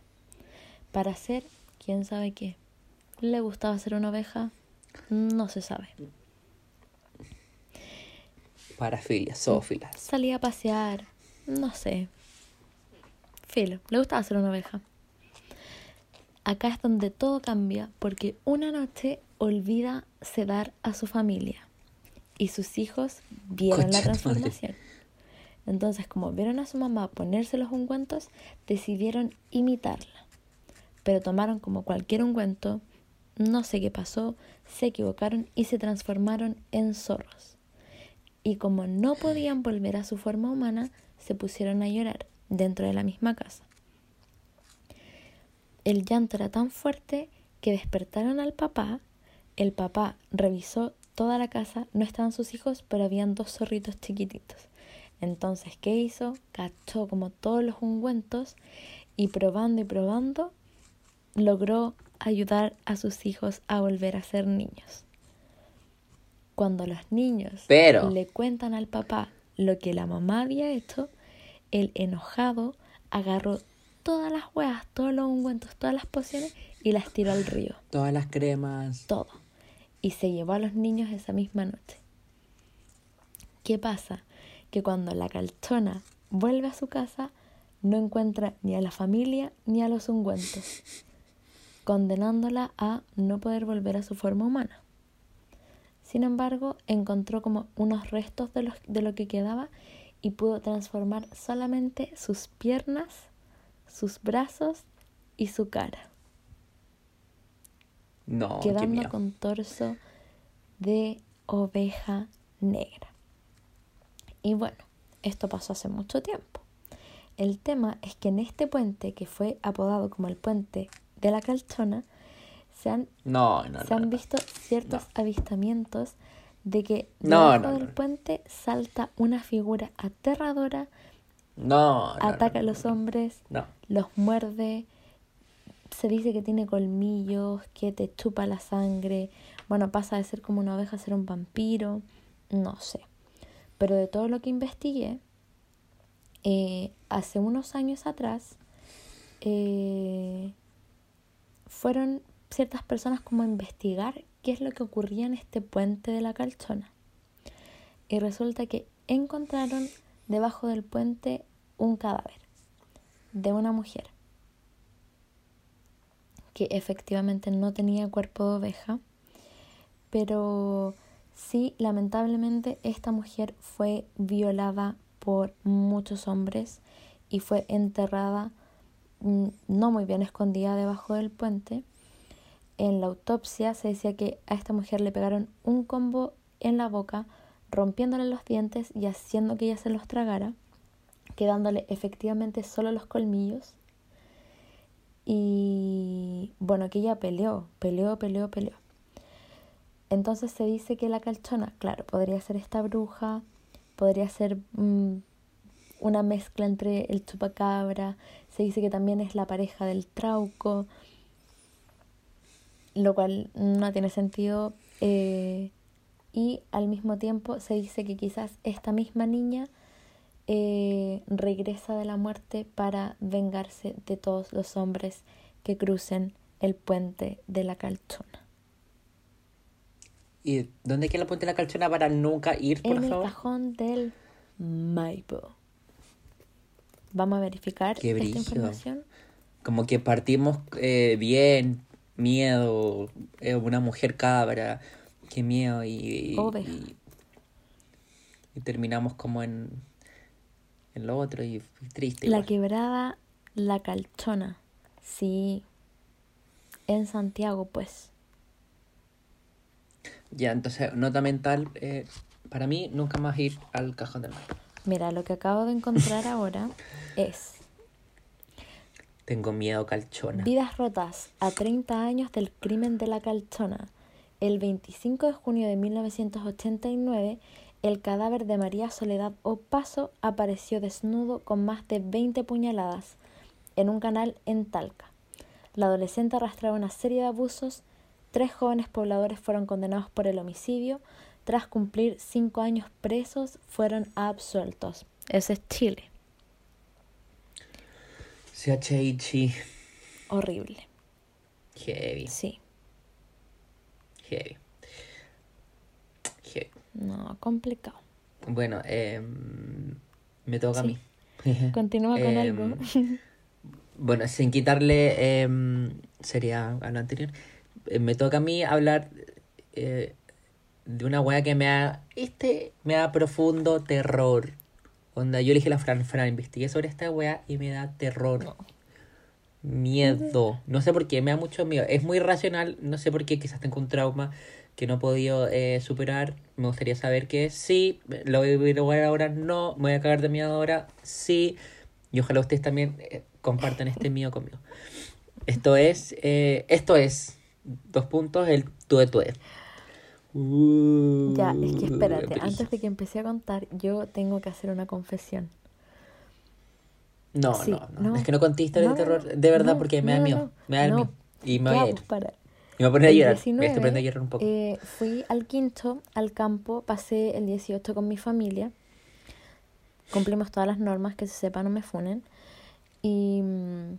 Para hacer, quién sabe qué. ¿Le gustaba ser una oveja? No se sabe. Parafilias, zoofilas. Salía a pasear, no sé. Filo, le gustaba ser una oveja. Acá es donde todo cambia porque una noche olvida sedar a su familia y sus hijos vieron la Concha transformación. Entonces, como vieron a su mamá ponerse los ungüentos, decidieron imitarla. Pero tomaron como cualquier ungüento, no sé qué pasó, se equivocaron y se transformaron en zorros. Y como no podían volver a su forma humana, se pusieron a llorar dentro de la misma casa. El llanto era tan fuerte que despertaron al papá. El papá revisó toda la casa, no estaban sus hijos, pero habían dos zorritos chiquititos. Entonces, ¿qué hizo? Cachó como todos los ungüentos y probando y probando, logró ayudar a sus hijos a volver a ser niños. Cuando los niños Pero- le cuentan al papá lo que la mamá había hecho, el enojado agarró todas las huevas, todos los ungüentos, todas las pociones y las tiró al río. Todas las cremas. Todo. Y se llevó a los niños esa misma noche. ¿Qué pasa? que cuando la calchona vuelve a su casa no encuentra ni a la familia ni a los ungüentos, condenándola a no poder volver a su forma humana. Sin embargo, encontró como unos restos de, de lo que quedaba y pudo transformar solamente sus piernas, sus brazos y su cara. No, quedando con torso de oveja negra. Y bueno, esto pasó hace mucho tiempo. El tema es que en este puente, que fue apodado como el puente de la calchona, se han, se han visto ciertos avistamientos de que debajo del puente salta una figura aterradora, ataca a los hombres, los muerde, se dice que tiene colmillos, que te chupa la sangre, bueno, pasa de ser como una oveja a ser un vampiro, no sé. Pero de todo lo que investigué, eh, hace unos años atrás, eh, fueron ciertas personas como a investigar qué es lo que ocurría en este puente de la calchona. Y resulta que encontraron debajo del puente un cadáver de una mujer que efectivamente no tenía cuerpo de oveja, pero sí, lamentablemente esta mujer fue violada por muchos hombres y fue enterrada no muy bien escondida debajo del puente en la autopsia se decía que a esta mujer le pegaron un combo en la boca, rompiéndole los dientes y haciendo que ella se los tragara, quedándole efectivamente solo los colmillos. Y bueno, que ella peleó, peleó, peleó, peleó. Entonces se dice que la calchona, claro, podría ser esta bruja, podría ser mm, una mezcla entre el chupacabra, se dice que también es la pareja del trauco, lo cual no tiene sentido. Eh, y al mismo tiempo se dice que quizás esta misma niña eh, regresa de la muerte para vengarse de todos los hombres que crucen el puente de la calchona. ¿Y dónde queda el puente de la calchona para nunca ir, por en favor? En el cajón del Maipo. Vamos a verificar esta información. Como que partimos eh, bien, miedo, eh, una mujer cabra, qué miedo y, y, terminamos como en, en lo otro y triste. La quebrada, la calchona, sí, en Santiago pues. Ya, entonces, nota mental, eh, para mí nunca más ir al cajón del mar. Mira, lo que acabo de encontrar ahora es tengo miedo, calchona. Vidas rotas a 30 años del crimen de la calchona. El 25 de junio de 1989, el cadáver de María Soledad Opaso apareció desnudo con más de 20 puñaladas en un canal en Talca. La adolescente arrastraba una serie de abusos. Tres jóvenes pobladores fueron condenados por el homicidio. Tras cumplir cinco años presos, fueron absueltos. Ese es Chile. CHIchi. Horrible. Heavy. Sí. Heavy. Heavy. No, complicado. Bueno, eh, me toca a mí. Continúa con em, algo. bueno, sin quitarle eh, sería a lo anterior. Eh, me toca a mí hablar eh, de una wea que me da. Este me da profundo terror. Onda, yo le dije a la Fran, Fran, investigué sobre esta weá y me da terror. Miedo. No sé por qué, me da mucho miedo. Es muy racional, no sé por qué, quizás tengo un trauma que no he podido eh, superar. Me gustaría saber que sí, lo voy a vivir ahora, no, me voy a cagar de miedo ahora, sí. Y ojalá ustedes también eh, compartan este miedo conmigo. Esto es, eh, esto es, dos puntos, el tué tué ya, es que espérate, antes de que empecé a contar, yo tengo que hacer una confesión. No, no, no, Es que no conté historias de terror de verdad porque me da miedo. Me da miedo. Y me voy a ir. Pues, y me voy a poner a llorar. 19, me a llorar un poco. Eh, fui al quinto, al campo, pasé el 18 con mi familia. Cumplimos todas las normas, que se sepa, no me funen. Y mm,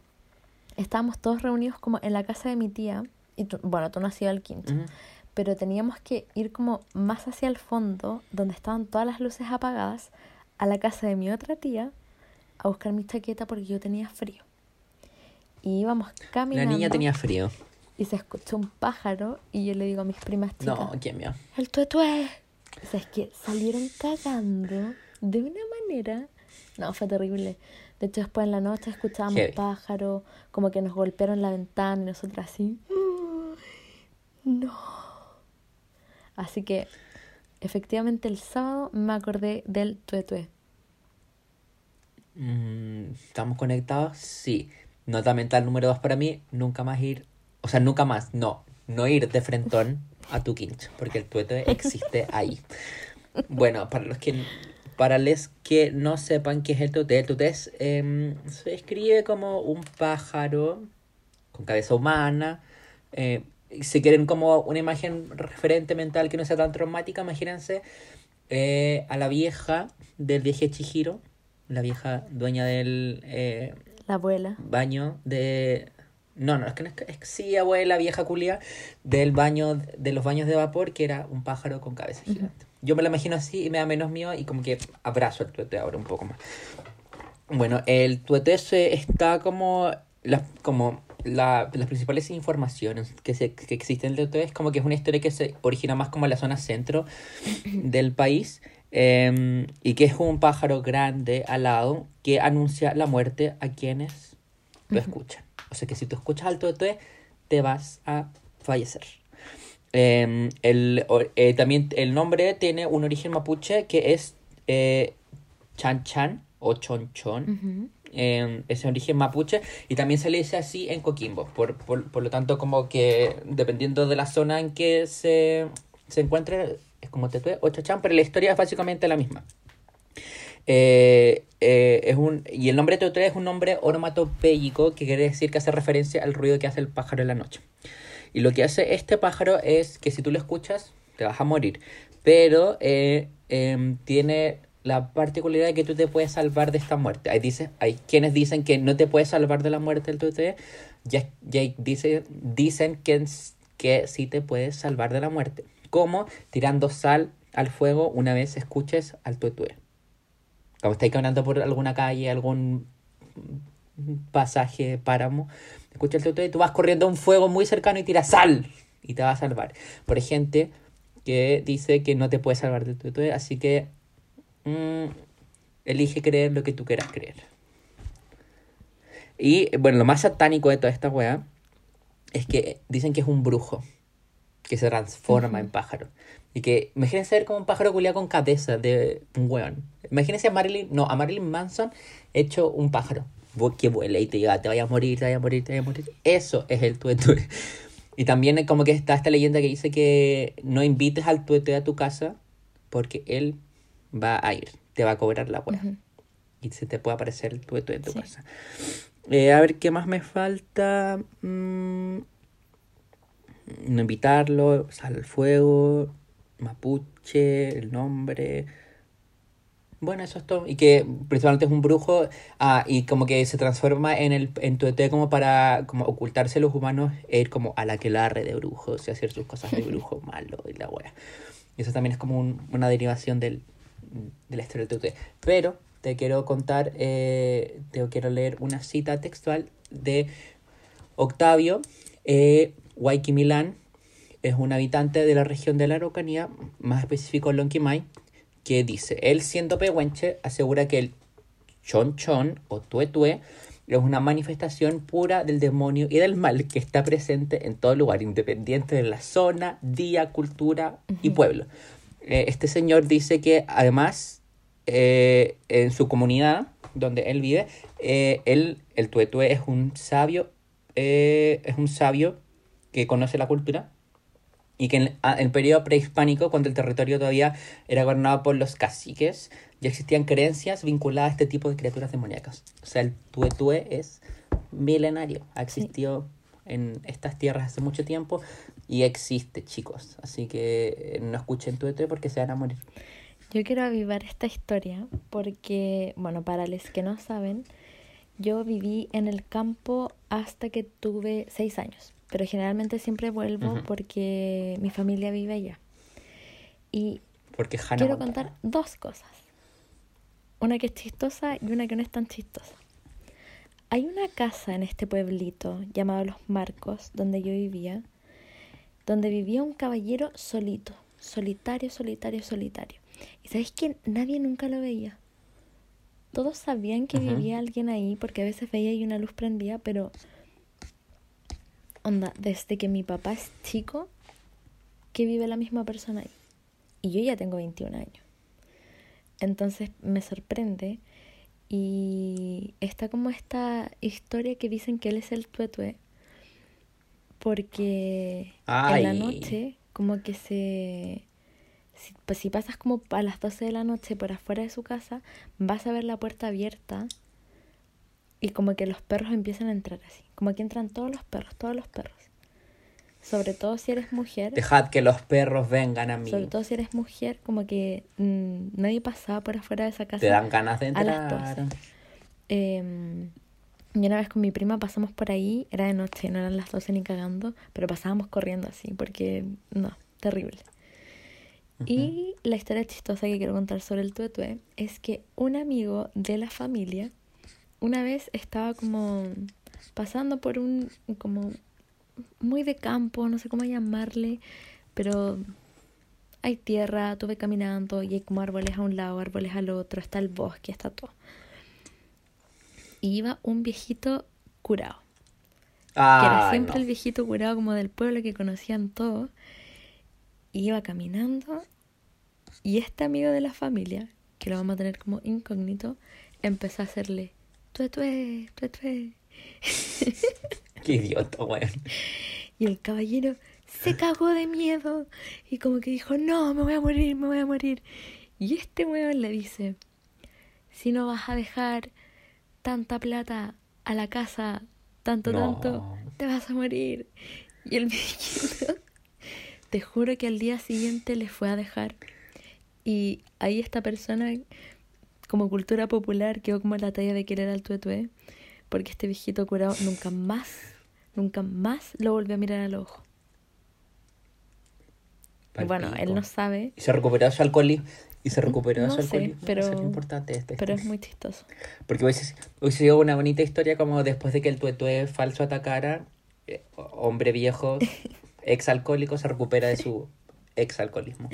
estábamos todos reunidos como en la casa de mi tía. Y bueno, tú no has ido al quinto pero teníamos que ir como más hacia el fondo, donde estaban todas las luces apagadas, a la casa de mi otra tía a buscar mi chaqueta porque yo tenía frío. Y íbamos La caminando. niña tenía frío. Y se escuchó un pájaro y yo le digo a mis primas chicas, No, qué miedo. el tuetué. O sea, es que salieron cagando de una manera. No, fue terrible. De hecho, después en la noche escuchábamos pájaros, como que nos golpearon la ventana y nosotras así. No. Así que, efectivamente, el sábado me acordé del tuetué. Mm, ¿Estamos conectados? Sí. Nota mental número dos para mí, nunca más ir, o sea, nunca más, no, no ir de frentón a tu quincho, porque el tuete existe ahí. Bueno, para los que, para los que no sepan qué es el tuete, el tuete es, em, se escribe como un pájaro con cabeza humana, eh, si quieren como una imagen referente mental que no sea tan traumática, imagínense eh, a la vieja del viaje Chihiro, la vieja dueña del eh, La abuela. baño de... No, no, es que no es, que- es que sí, abuela, vieja culia, del baño, de los baños de vapor, que era un pájaro con cabeza gigante. Yo me lo imagino así y me da menos miedo y como que abrazo al tuete ahora un poco más. Bueno, el tuete se está como las como la- las principales informaciones que, se, que existen del tuete es como que es una historia que se origina más como en la zona centro del país eh, y que es un pájaro grande alado que anuncia la muerte a quienes lo escuchan. O sea que si tú escuchas al tuete te vas a fallecer. Eh, el, eh, también el nombre tiene un origen mapuche que es eh, Chan Chan o Chon Chon. Eh, es de origen mapuche y también se le dice así en Coquimbo. Por, por, por lo tanto, como que dependiendo de la zona en que se, se encuentre, es como Tetué o Chachán, pero la historia es básicamente la misma. Eh, eh, es un, y el nombre Tetué es un nombre onomatopéyico que quiere decir que hace referencia al ruido que hace el pájaro en la noche. Y lo que hace este pájaro es que si tú lo escuchas, te vas a morir. Pero eh, em, tiene la particularidad de que tú te puedes salvar de esta muerte. Hay, dice, hay quienes dicen que no te puedes salvar de la muerte del tuete. Ya, ya dice, dicen que, que sí te puedes salvar de la muerte. Como tirando sal al fuego una vez escuches al tuetue. Como estáis caminando por alguna calle, algún pasaje, páramo, escucha el tuetue y tú vas corriendo a un fuego muy cercano y tiras sal y te va a salvar. Por gente que dice que no te puedes salvar del tuetue, así que mm, elige creer lo que tú quieras creer. Y bueno, lo más satánico de toda esta wea es que dicen que es un brujo que se transforma en pájaro. Y que imagínense ver como un pájaro culiado con cabeza de un weón. Imagínense a Marilyn, no, a Marilyn Manson hecho un pájaro que vuela y te diga, te vayas a morir, te vayas a morir, te vayas a morir. Eso es el tuetue. Y también como que está esta leyenda que dice que no invites al tuetue a tu casa porque él va a ir, te va a cobrar la wea. Y se te puede aparecer el tuetue en tu Sí. casa. Eh, a ver, ¿qué más me falta? Mm, no invitarlo, sal al fuego, mapuche, el nombre. Bueno, eso es todo. Y que principalmente es un brujo. Ah, y como que se transforma en el en tuete como para como ocultarse a los humanos e ir como a la que larre de brujos y hacer sus cosas de brujo malo y la wea. Y eso también es como un- una derivación del, de la historia del tuete. Pero te quiero contar, eh, te quiero leer una cita textual de Octavio eh, Waiki Milán. Es un habitante de la región de la Araucanía, más específico Lonquimay, que dice, él siendo pehuenche asegura que el chon chon o tue tue es una manifestación pura del demonio y del mal que está presente en todo lugar, independiente de la zona, día, cultura y pueblo. Eh, este señor dice que además eh, en su comunidad donde él vive, eh, él, el tuetue es un sabio, es un sabio que conoce la cultura y que en el, a- en el periodo prehispánico, cuando el territorio todavía era gobernado por los caciques, ya existían creencias vinculadas a este tipo de criaturas demoníacas. O sea, el tuetue es milenario, ha existido en estas tierras hace mucho tiempo y existe, chicos. Así que eh, no escuchen tuetue porque se van a morir. Yo quiero avivar esta historia porque, bueno, para los que no saben, yo viví en el campo hasta que tuve seis años, pero generalmente siempre vuelvo porque mi familia vive allá. Y Porque Hannah quiero contar dos cosas. una que es chistosa y una que no es tan chistosa. Hay una casa en este pueblito llamado Los Marcos, donde yo vivía, donde vivía un caballero solito, solitario, solitario, solitario. Y sabéis que nadie nunca lo veía. Todos sabían que vivía alguien ahí porque a veces veía ahí una luz prendida, pero onda, desde que mi papá es chico, que vive la misma persona ahí. Y yo ya tengo 21 años. Entonces me sorprende y está como esta historia que dicen que él es el tuetue porque en la Ay. noche como que se si, pues si pasas como a las 12 de la noche por afuera de su casa vas a ver la puerta abierta y como que los perros empiezan a entrar así como que entran todos los perros todos los perros sobre todo si eres mujer Dejad que los perros vengan a mí. sobre todo si eres mujer, como que mm, nadie pasaba por afuera de esa casa. Te dan ganas de a las entrar. 12. Em, y una vez con mi prima pasamos por ahí, era de noche, no eran las 12 ni cagando, pero pasábamos corriendo así, porque no, terrible. Y la historia chistosa que quiero contar sobre el tuetue es que un amigo de la familia una vez estaba como pasando por un, como muy de campo, no sé cómo llamarle, pero hay tierra, tuve caminando y hay como árboles a un lado, árboles al otro, está el bosque, está todo. Y iba un viejito curado, que era Ay, siempre no. el viejito curado como del pueblo que conocían todos. Iba caminando y este amigo de la familia, que lo vamos a tener como incógnito, empezó a hacerle tuetue, tuetue. Qué idiota, weón. Y el caballero se cagó de miedo y como que dijo, no, me voy a morir, me voy a morir. Y este weón le dice, si no vas a dejar tanta plata a la casa, tanto, No. tanto, te vas a morir. Y el viejito, te juro que al día siguiente le fue a dejar. Y ahí esta persona, como cultura popular, quedó como la talla de querer al tuetue, porque este viejito curado nunca más, nunca más lo volvió a mirar al ojo. Bueno, él no sabe, Y se recuperó su alcoholismo. Y se recuperó No su sé, alcoholismo. pero- Eso es lo importante de este. pero es muy chistoso. Porque hubiese, hubiese sido una bonita historia como después de que el tuetue falso atacara, eh, hombre viejo, ex alcohólico, se recupera de su ex alcoholismo.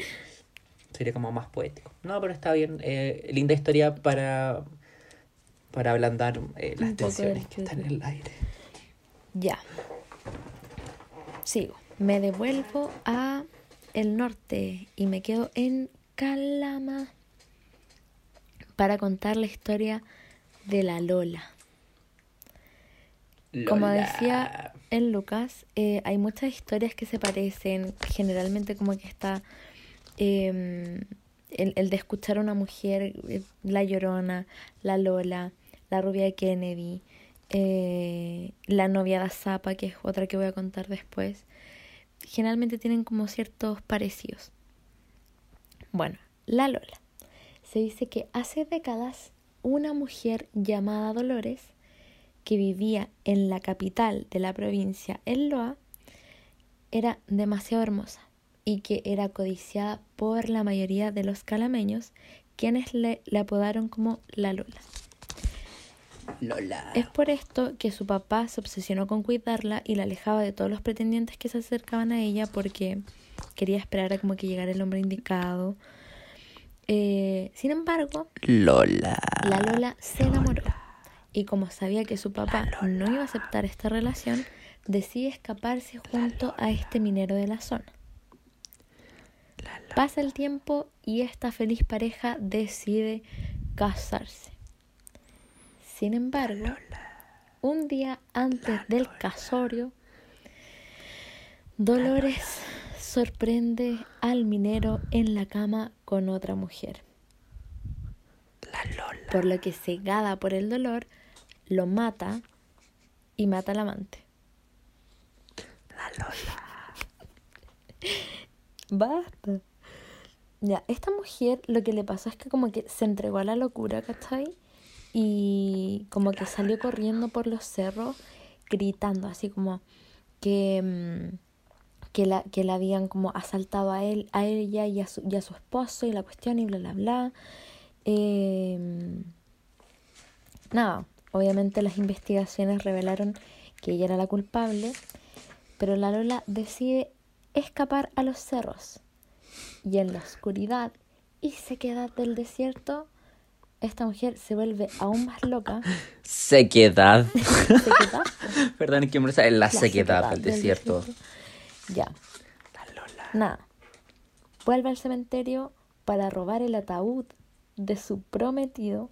Sería como más poético. No, pero está bien. eh, linda historia para, para ablandar eh, las tensiones que están en el aire. Ya. Sigo. Me devuelvo a el norte y me quedo en Calama para contar la historia de la Lola. Como decía en Lucas, eh, hay muchas historias que se parecen, generalmente como que está eh, el, el de escuchar a una mujer, eh, la llorona, la Lola, la rubia de Kennedy, eh, la novia de Zapa, que es otra que voy a contar después, generalmente tienen como ciertos parecidos. Bueno, la Lola. Se dice que hace décadas una mujer llamada Dolores, que vivía en la capital de la provincia, en Loa, era demasiado hermosa y que era codiciada por la mayoría de los calameños, quienes le, le apodaron como la Lola. Lola. Es por esto que su papá se obsesionó con cuidarla y la alejaba de todos los pretendientes que se acercaban a ella porque quería esperar a como que llegara el hombre indicado. Eh, sin embargo, Lola. la Lola se enamoró y como sabía que su papá no iba a aceptar esta relación, decide escaparse junto a este minero de la zona. Pasa el tiempo y esta feliz pareja decide casarse. Sin embargo, un día antes del casorio, Dolores sorprende al minero en la cama con otra mujer. Por lo que cegada por el dolor, lo mata y mata al amante. Basta. Ya, esta mujer lo que le pasó es que como que se entregó a la locura, ¿cachai? Y como que salió corriendo por los cerros gritando así como que, mm, que, la, que la habían como asaltado a él, a ella y a su, y a su esposo y la cuestión y bla bla bla. Eh, nada, obviamente las investigaciones revelaron que ella era la culpable, pero la Lola decide escapar a los cerros. Y en la oscuridad y sequedad del desierto, esta mujer se vuelve aún más loca. Sequedad. ¿Sequedad? Perdón, es que me sale la, sequedad del desierto. Ya. La Lola. Nada. Vuelve al cementerio para robar el ataúd de su prometido,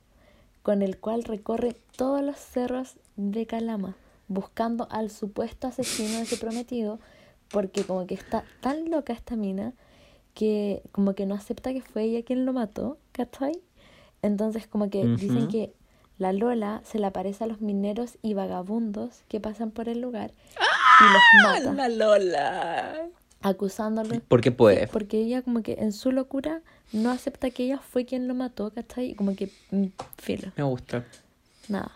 con el cual recorre todos los cerros de Calama, buscando al supuesto asesino de su prometido, porque como que está tan loca esta mina que como que no acepta que fue ella quien lo mató, ¿cachai? Entonces como que dicen que la Lola se le aparece a los mineros y vagabundos que pasan por el lugar y los mata, La Lola. acusándolos Porque puede. porque ella como que en su locura no acepta que ella fue quien lo mató, ¿cachai? Y Como que, mm, filo, Me gusta. nada,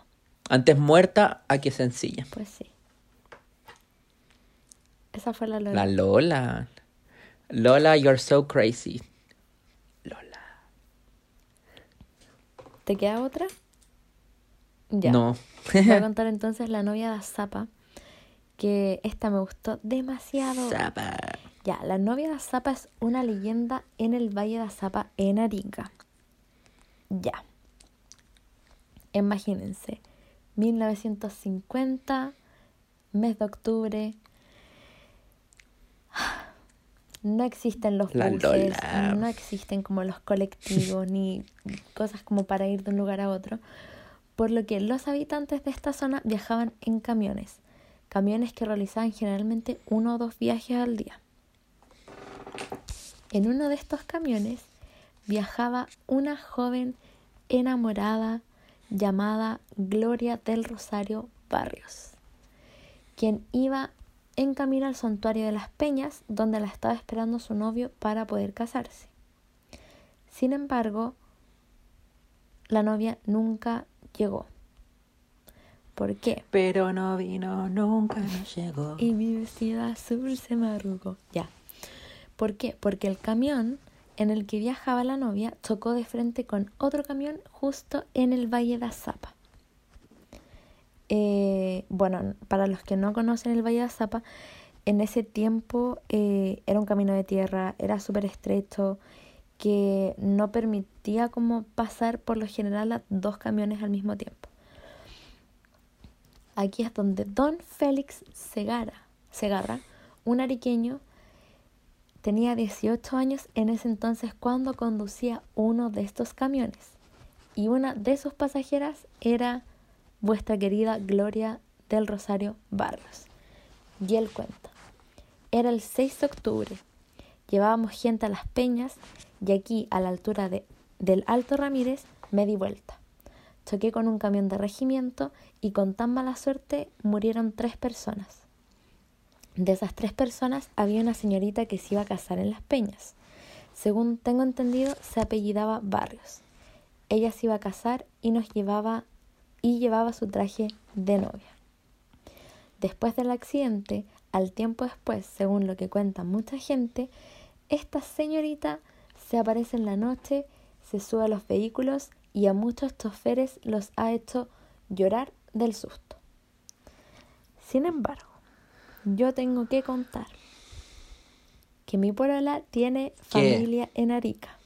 Antes muerta a que sencilla. pues sí. Esa fue la Lola. La Lola. Lola, you're so crazy. ¿Te queda otra? Ya. No. Voy a contar entonces la novia de Azapa, que esta me gustó demasiado. Zapa. Ya, la novia de Azapa es una leyenda en el Valle de Azapa, en Arica. Ya. Imagínense, 1950, mes de octubre. No existen los La buses, Lola. no existen como los colectivos, ni cosas como para ir de un lugar a otro. Por lo que los habitantes de esta zona viajaban en camiones. Camiones que realizaban generalmente uno o dos viajes al día. En uno de estos camiones viajaba una joven enamorada llamada Gloria del Rosario Barrios, quien iba en camino al santuario de las Peñas, donde la estaba esperando su novio para poder casarse. Sin embargo, la novia nunca llegó. ¿Por qué? Pero no vino, nunca nos llegó. Y mi vestido azul se me arrugó. Ya. ¿Por qué? Porque el camión en el que viajaba la novia chocó de frente con otro camión justo en el Valle de Azapa. Eh, bueno, para los que no conocen el Valle de Azapa, en ese tiempo eh, era un camino de tierra, era súper estrecho, que no permitía como pasar por lo general a dos camiones al mismo tiempo. Aquí es donde Don Félix Segarra, Segarra un ariqueño, tenía 18 años en ese entonces cuando conducía uno de estos camiones. Y una de sus pasajeras era vuestra querida Gloria del Rosario Barrios. Y él cuenta. Era el 6 de octubre. Llevábamos gente a las peñas y aquí, a la altura de, del Alto Ramírez, me di vuelta. Choqué con un camión de regimiento y con tan mala suerte murieron tres personas. De esas tres personas había una señorita que se iba a casar en las peñas. Según tengo entendido, se apellidaba Barrios. Ella se iba a casar y nos llevaba y llevaba su traje de novia. Después del accidente, al tiempo después, según lo que cuenta mucha gente, esta señorita se aparece en la noche, se sube a los vehículos y a muchos choferes los ha hecho llorar del susto. Sin embargo, yo tengo que contar que mi porola tiene ¿Qué? familia en Arica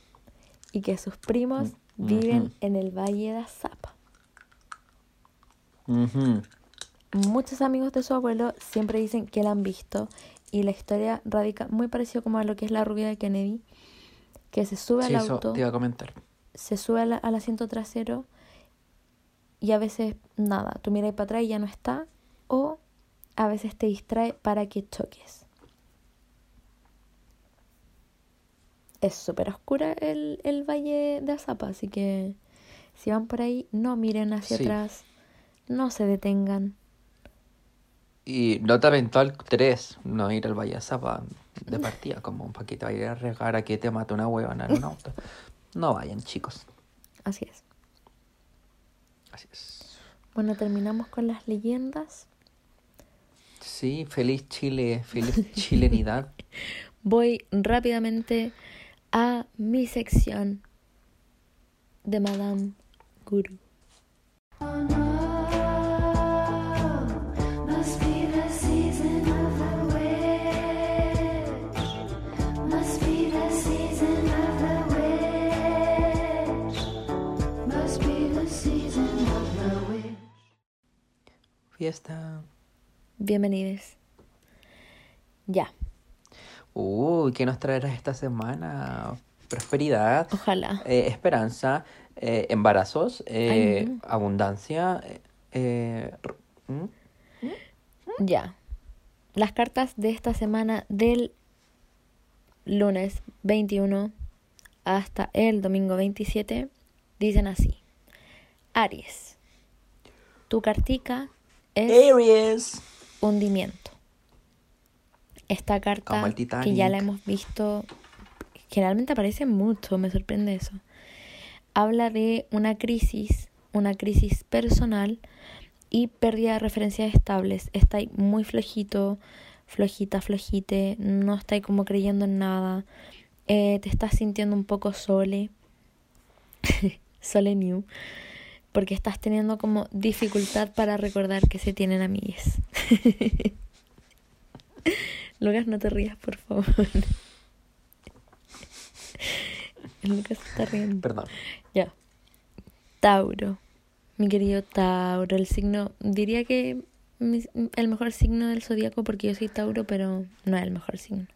y que sus primos Mm, viven en el Valle de Azapa. Muchos amigos de su abuelo siempre dicen que la han visto y la historia radica muy parecido como a lo que es la rubia de Kennedy, que se sube Sí, al eso auto, te iba a comentar. se sube al, al asiento trasero y a veces nada, tú miras para atrás y ya no está, o a veces te distrae para que choques. Es súper oscura el, el valle de Azapa, así que si van por ahí, no miren hacia Sí. atrás, no se detengan. Y nota mental 3, no ir al Valle de partida, como un paquete va a ir a arriesgar a que te mate una huevona en un auto. No vayan, chicos. Así es. Así es. Bueno, terminamos con las leyendas. Sí, feliz Chile, feliz chilenidad. Voy rápidamente a mi sección de Madame Guru. Fiesta. Bienvenidos. Ya, Uy, ¿qué nos traerás esta semana? Prosperidad, ojalá. eh, esperanza, eh, embarazos, eh, Ay, no. abundancia. eh, eh, r- ¿mm? Ya. Las cartas de esta semana del lunes 21 hasta el domingo 27 dicen así. Aries. Tu cartica es Aries. hundimiento. Esta carta que ya la hemos visto, generalmente aparece mucho, me sorprende eso. Habla de una crisis, una crisis personal y pérdida de referencias estables. Está ahí muy flojito, flojita, flojite, no está ahí como creyendo en nada. Eh, te estás sintiendo un poco sole, sole new, porque estás teniendo como dificultad para recordar que se tienen amigues. Lucas, no te rías, por favor. Lucas está riendo. Perdón. Ya. Tauro. Mi querido Tauro, el signo, diría que el mejor signo del zodiaco porque yo soy Tauro, pero no es el mejor signo,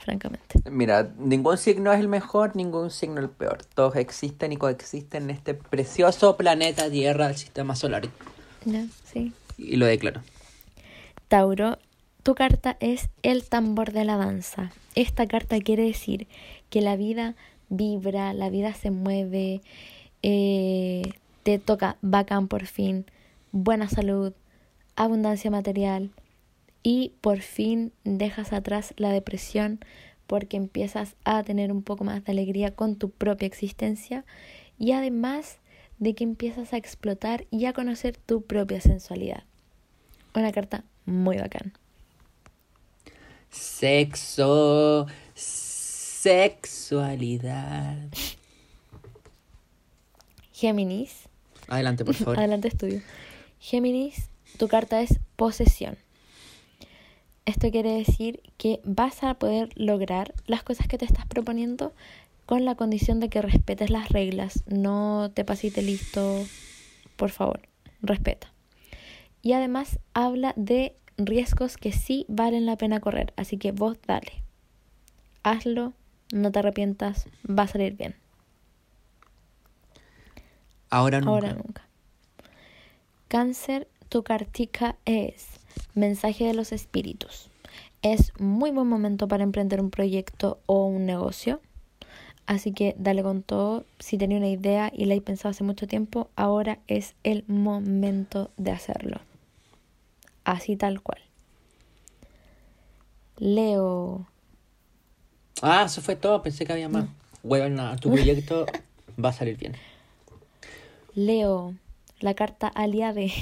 francamente. Mira, ningún signo es el mejor, ningún signo el peor. Todos existen y coexisten en este precioso planeta Tierra del sistema solar. Ya, sí. Y lo declaro. Tauro, tu carta es el tambor de la danza. Esta carta quiere decir que la vida vibra, la vida se mueve, eh, te toca bacán por fin, buena salud, abundancia material y por fin dejas atrás la depresión porque empiezas a tener un poco más de alegría con tu propia existencia y además de que empiezas a explotar y a conocer tu propia sensualidad. Una carta muy bacán. Sexo. Sexualidad. Géminis. Adelante, por favor. Adelante, estudio. Géminis, tu carta es posesión. Esto quiere decir que vas a poder lograr las cosas que te estás proponiendo con la condición de que respetes las reglas. No te pasite listo. Por favor, respeta. Y además habla de riesgos que sí valen la pena correr. Así que vos dale. Hazlo, no te arrepientas, va a salir bien. Ahora nunca. Ahora nunca. Cáncer, tu cartica es mensaje de los espíritus. Es muy buen momento para emprender un proyecto o un negocio. Así que dale con todo. Si tenía una idea y la he pensado hace mucho tiempo, ahora es el momento de hacerlo. Así tal cual. Leo, Ah, eso fue todo. Pensé que había más. Huevona, tu proyecto va a salir bien. Leo, la carta aliade,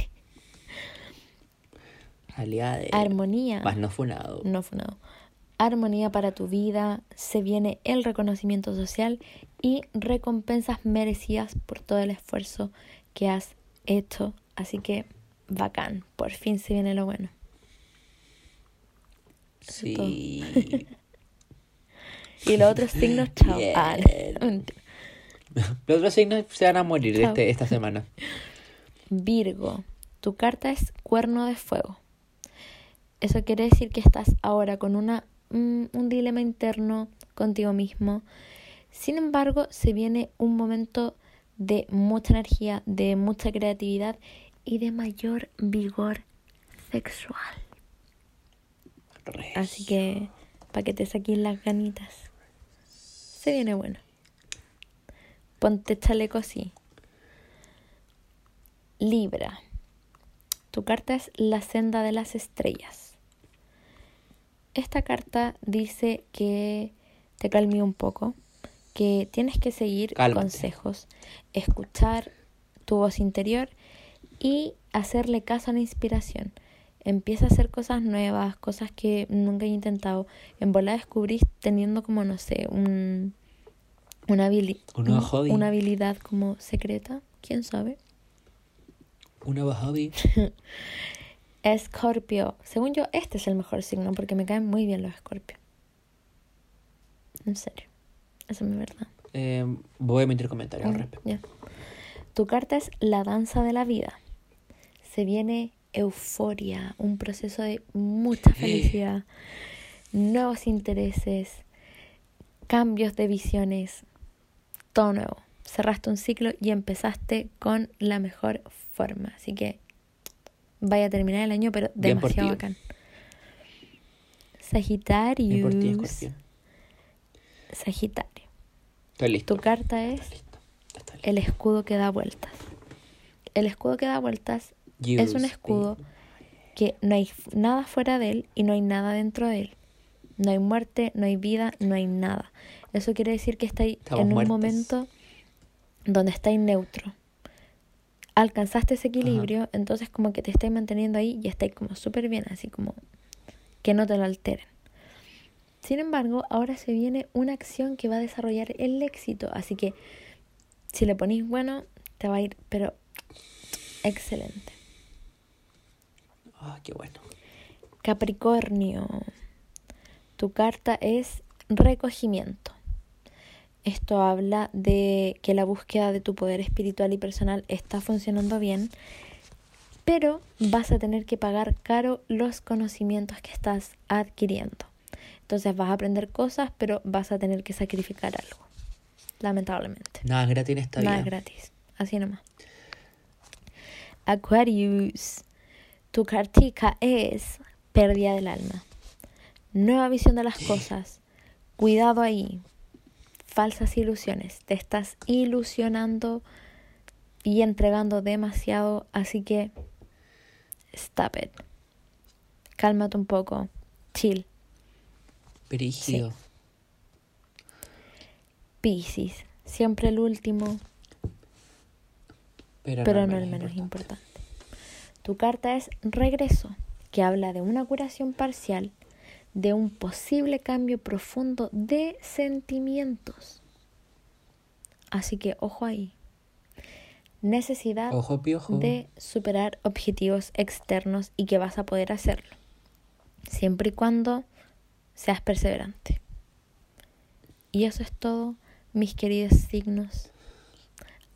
Armonía. Más no funado. no funado. Armonía para tu vida, se viene el reconocimiento social y recompensas merecidas por todo el esfuerzo que has hecho. Así que bacán, por fin se viene lo bueno. Sí. Y los otros signos, chao. Ah. Los otros signos se van a morir este, esta semana. Virgo, tu carta es cuerno de fuego. Eso quiere decir que estás ahora con una, mm, un dilema interno contigo mismo. Sin embargo, se viene un momento de mucha energía, de mucha creatividad y de mayor vigor sexual. Así que, para que te saquen las ganitas. Se viene bueno. Ponte chaleco así. Libra. Tu carta es la senda de las estrellas. Esta carta dice que te calme un poco, que tienes que seguir Cálmate. consejos, escuchar tu voz interior y hacerle caso a la inspiración. Empieza a hacer cosas nuevas, cosas que nunca he intentado. En bola descubrís teniendo como, no sé, un, Una, habili- hobby. una habilidad como secreta, quién sabe. Un nuevo hobby. Escorpio. Según yo, este es el mejor signo porque me caen muy bien los escorpios. En serio. Esa es mi verdad. Eh, voy a emitir comentarios al respecto. Tu carta es la danza de la vida. Se viene euforia, un proceso de mucha felicidad, nuevos intereses, cambios de visiones, todo nuevo. Cerraste un ciclo y empezaste con la mejor forma. Así que vaya a terminar el año, pero Bien demasiado bacán. Escorpio. Sagitario. Estoy listo. Tu carta es Estoy listo. Estoy listo. el escudo que da vueltas. El escudo que da vueltas es un escudo que no hay nada fuera de él y no hay nada dentro de él. No hay muerte, no hay vida, no hay nada. Eso quiere decir que estáis en un momento donde estáis neutro. Alcanzaste ese equilibrio, entonces como que te estáis manteniendo ahí y estáis como súper bien, así como que no te lo alteren. Sin embargo, ahora se viene una acción que va a desarrollar el éxito, así que si le ponéis bueno, te va a ir, pero excelente. Ah, qué bueno. Capricornio, tu carta es recogimiento. Esto habla de que la búsqueda de tu poder espiritual y personal está funcionando bien, pero vas a tener que pagar caro los conocimientos que estás adquiriendo. Entonces vas a aprender cosas, pero vas a tener que sacrificar algo. Lamentablemente. Nada es gratis en esta Nada vida. es gratis. Así nomás. Aquarius. Tu cartica es pérdida del alma. Nueva visión de las cosas. Cuidado ahí. Falsas ilusiones. Te estás ilusionando y entregando demasiado. Así que stop it. Cálmate un poco. Chill. Brígido. Piscis. Siempre el último. Pero, pero no, no el menos importante. Tu carta es regreso, que habla de una curación parcial, de un posible cambio profundo de sentimientos. Así que ojo ahí. Necesidad Ojo de superar objetivos externos y que vas a poder hacerlo, siempre y cuando seas perseverante. Y eso es todo, mis queridos signos,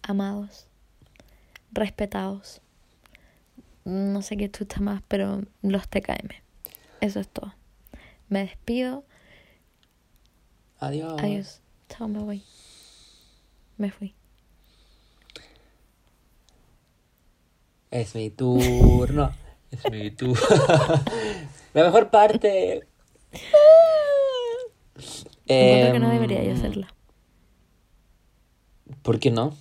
amados, respetados. No sé qué chucha más, pero los TKM. Eso es todo. Me despido. Adiós. Adiós. Chao, me voy. Me fui. Es mi turno. es mi turno. La mejor parte. Encuentro que no Em, debería yo hacerla. ¿Por qué no?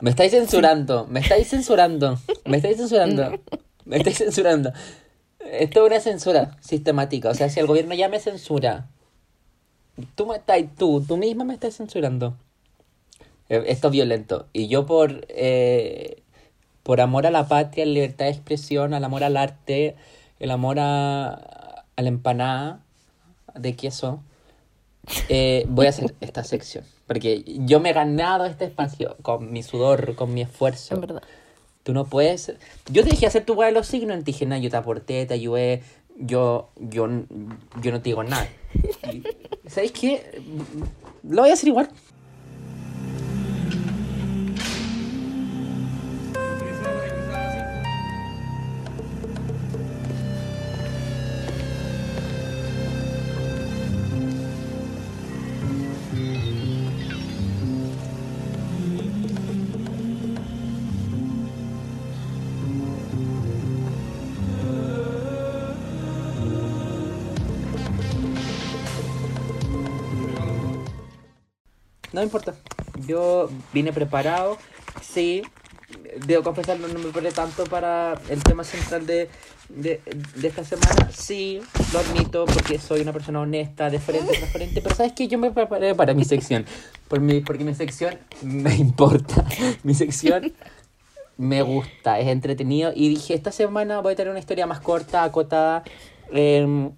Me estáis censurando, me estáis censurando, me estáis censurando, me estáis censurando. Esto es una censura sistemática, o sea, si el gobierno ya me censura, tú me estás, tú, tú misma me estás censurando. Eh, Esto es violento. Y yo por, eh, por amor a la patria, la libertad de expresión, al amor al arte, el amor a, a la empanada de queso, eh, voy a hacer esta sección. Porque yo me he ganado este espacio con mi sudor, con mi esfuerzo. En verdad. Tú no puedes. Yo te dije hacer tu weá de los signos, te dije, "Nah, yo te aporté, te ayudé, yo, yo, yo no te digo nada. ¿Sabéis qué? Lo voy a hacer igual. No importa. Yo vine preparado. Sí, debo confesarlo, no me preparé tanto para el tema central de, de, esta semana. Sí, lo admito porque soy una persona honesta, de frente, transparente. Pero ¿sabes qué? Yo me preparé para mi sección. Por mi, porque mi sección me importa. Mi sección me gusta, es entretenido. Y dije, esta semana voy a tener una historia más corta, acotada. em,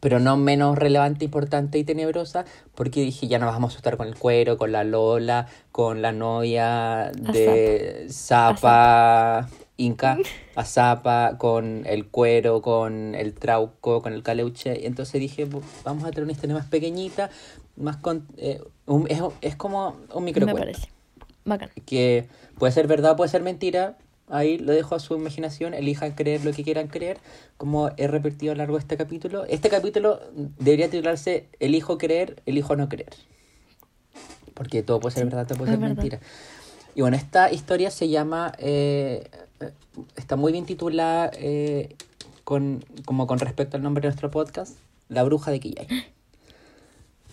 pero no menos relevante, importante y tenebrosa, porque dije, ya nos vamos a asustar con el cuero, con la Lola, con la novia de Zapa, Inca, a Zapa, con el cuero, con el trauco, con el caleuche. Y entonces dije, "Bu- vamos a tener una historia más pequeñita, más con... eh, un- es, es como un Me microcuento parece. Bacán. que puede ser verdad, puede ser mentira. Ahí lo dejo a su imaginación, elijan creer lo que quieran creer, como he repetido a lo largo de este capítulo. Este capítulo debería titularse Elijo creer, elijo no creer. Porque todo puede ser Sí, verdad, todo puede ser verdad. mentira. Y bueno, esta historia se llama, eh, está muy bien titulada eh, con, como con respecto al nombre de nuestro podcast, La Bruja de Quillay.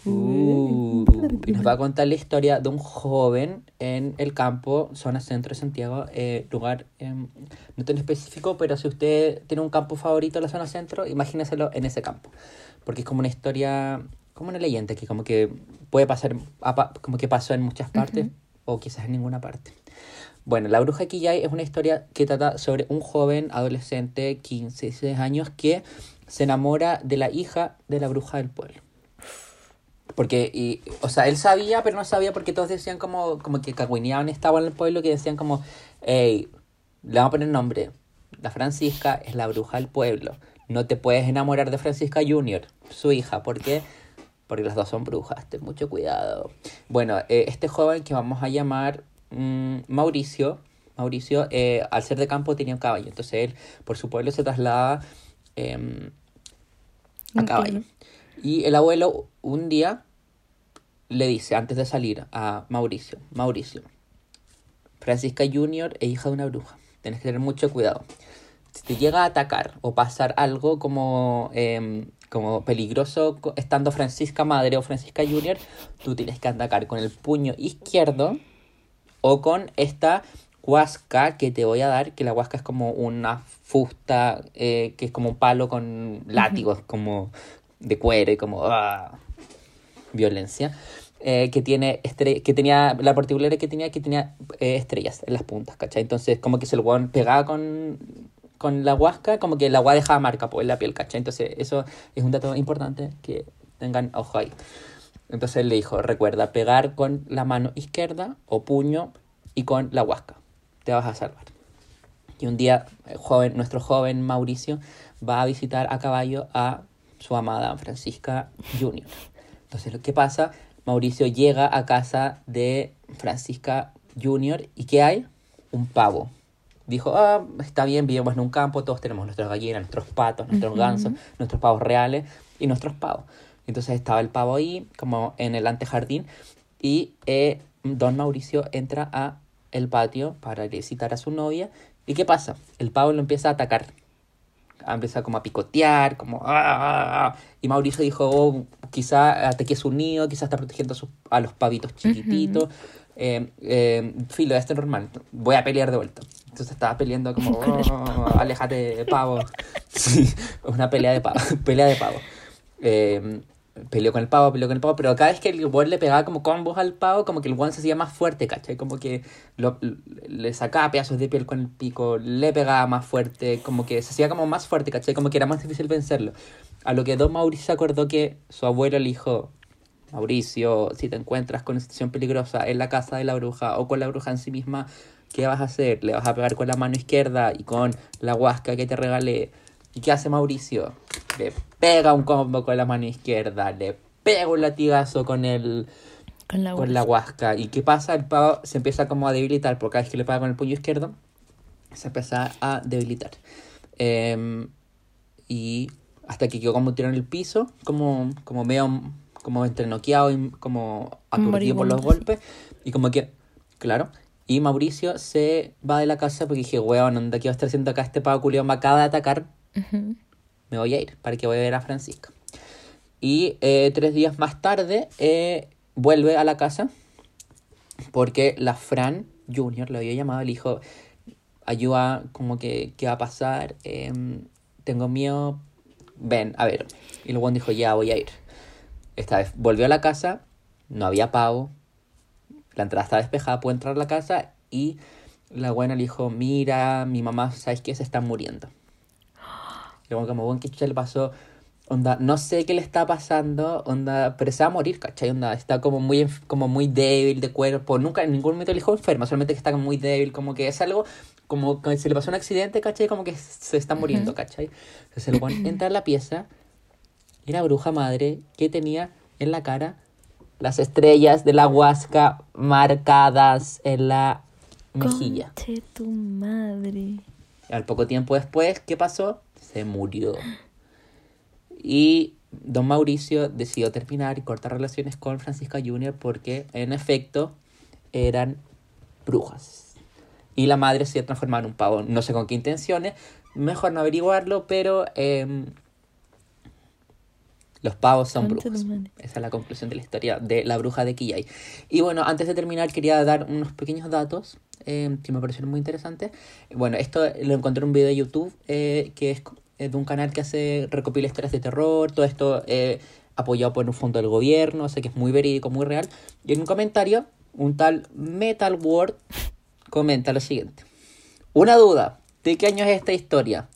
Uh, y nos va a contar la historia de un joven en el campo, zona centro de Santiago, eh, lugar em, no tan específico, pero si usted tiene un campo favorito en la zona centro, imagíneselo en ese campo, porque es como una historia, como una leyenda que como que puede pasar, como que pasó en muchas partes o quizás en ninguna parte. Bueno, La Bruja Quillay es una historia que trata sobre un joven adolescente, 15, 16 años, que se enamora de la hija de la bruja del pueblo. Porque, y, o sea, él sabía, pero no sabía porque todos decían como, como que cagüineaban estaban en el pueblo, que decían como, hey, le vamos a poner nombre. La Francisca es la bruja del pueblo. No te puedes enamorar de Francisca Junior, su hija. ¿Por qué? Porque las dos son brujas. Ten mucho cuidado. Bueno, eh, este joven que vamos a llamar mm, Mauricio, Mauricio, eh, al ser de campo tenía un caballo. Entonces él, por su pueblo, se traslada em, a caballo. Y el abuelo un día le dice, antes de salir a Mauricio, Mauricio, Francisca Junior es hija de una bruja, tienes que tener mucho cuidado. Si te llega a atacar o pasar algo como, em, como peligroso estando Francisca Madre o Francisca Junior, tú tienes que atacar con el puño izquierdo o con esta huasca que te voy a dar, que la huasca es como una fusta, eh, que es como un palo con látigos, como de cuero y como ah, violencia. eh, que tiene que tenía la particularidad que tenía que tenía eh, estrellas en las puntas, ¿cachai? Entonces como que se lo pegaba con, con la huasca, como que la agua dejaba marca pues, en la piel, ¿cachai? Entonces eso es un dato importante que tengan ojo ahí. Entonces le dijo, recuerda, pegar con la mano izquierda o puño y con la huasca. Te vas a salvar. Y un día, el joven, nuestro joven Mauricio va a visitar a caballo a su amada Francisca Junior. Entonces, lo que pasa, Mauricio llega a casa de Francisca Junior y ¿qué hay? Un pavo. Dijo, ah, está bien, vivimos en un campo, todos tenemos nuestras gallinas, nuestros patos, nuestros gansos, nuestros pavos reales y nuestros pavos. Entonces estaba el pavo ahí, como en el antejardín, y eh, don Mauricio entra a el patio para visitar a su novia. ¿Y qué pasa? El pavo lo empieza a atacar. Empieza como a picotear, como... "Ah, ah, ah". Y Mauricio dijo, oh, quizá ataque su nido, quizá está protegiendo a, sus- a los pavitos chiquititos. Eh, eh, filo, esto es normal. Voy a pelear de vuelta. Entonces estaba peleando como, "Oh, aléjate, pavo. Sí, una pelea de pavo. pelea de pavo. Eh, peleó con el pavo, peleó con el pavo, pero cada vez que el weón le pegaba como combos al pavo, como que el weón se hacía más fuerte, ¿cachai? Como que lo- le sacaba pedazos de piel con el pico, le pegaba más fuerte, como que se hacía como más fuerte, ¿cachai? Como que era más difícil vencerlo. A lo que Don Mauricio se acordó que su abuelo le dijo, Mauricio, si te encuentras con una situación peligrosa en la casa de la bruja o con la bruja en sí misma, ¿qué vas a hacer? ¿Le vas a pegar con la mano izquierda y con la huasca que te regalé? ¿Y qué hace Mauricio? Le pega un combo con la mano izquierda, le pega un latigazo con el Con la con la huasca. ¿Y qué pasa? El pavo se empieza como a debilitar, porque cada vez que le pega con el puño izquierdo, se empieza a debilitar. Em, y hasta que quedó como tirado en el piso, como, como medio como entre noqueado y como aturdido por los golpes. Y como que, claro. Y Mauricio se va de la casa porque dije, weón, onda, ¿qué va a estar haciendo acá este pavo culiao? Me acaba de atacar, Me voy a ir, para que voy a ver a Francisca. Y eh, tres días más tarde eh, vuelve a la casa porque la Fran Junior le había llamado y le dijo, ayuda, como que, ¿qué va a pasar? Em, tengo miedo, ven, a ver. Y luego dijo, ya voy a ir. Esta vez volvió a la casa, no había pavo, la entrada estaba despejada, pudo entrar a la casa y la buena le dijo, mira, mi mamá, ¿sabes qué? Se está muriendo. Y luego como, bueno, ¿qué chucha le pasó? onda, no sé qué le está pasando, onda, pero se va a morir, ¿cachai? Onda, está como muy, como muy débil de cuerpo, nunca en ningún momento le dijo enfermo, solamente que está muy débil, como que es algo, como que se le pasó un accidente, ¿cachai? Como que se está muriendo, ¿cachai? Entonces el weón entra a la pieza y la bruja madre que tenía en la cara las estrellas de la huasca marcadas en la mejilla. Conche tu madre. Al poco tiempo después, ¿qué pasó? Se murió. Y don Mauricio decidió terminar y cortar relaciones con Francisca Junior porque, en efecto, eran brujas. Y la madre se iba a transformar en un pavo. No sé con qué intenciones. Mejor no averiguarlo, pero em, los pavos son brujas. Esa es la conclusión de la historia de la bruja de Quillay. Y bueno, antes de terminar quería dar unos pequeños datos eh, que me parecieron muy interesantes. Bueno, esto lo encontré en un video de YouTube eh, que es eh, de un canal que hace recopila historias de terror, todo esto eh, apoyado por un fondo del gobierno, sea que es muy verídico, muy real. Y en un comentario, un tal Metal World comenta lo siguiente. Una duda, ¿de qué año es esta historia?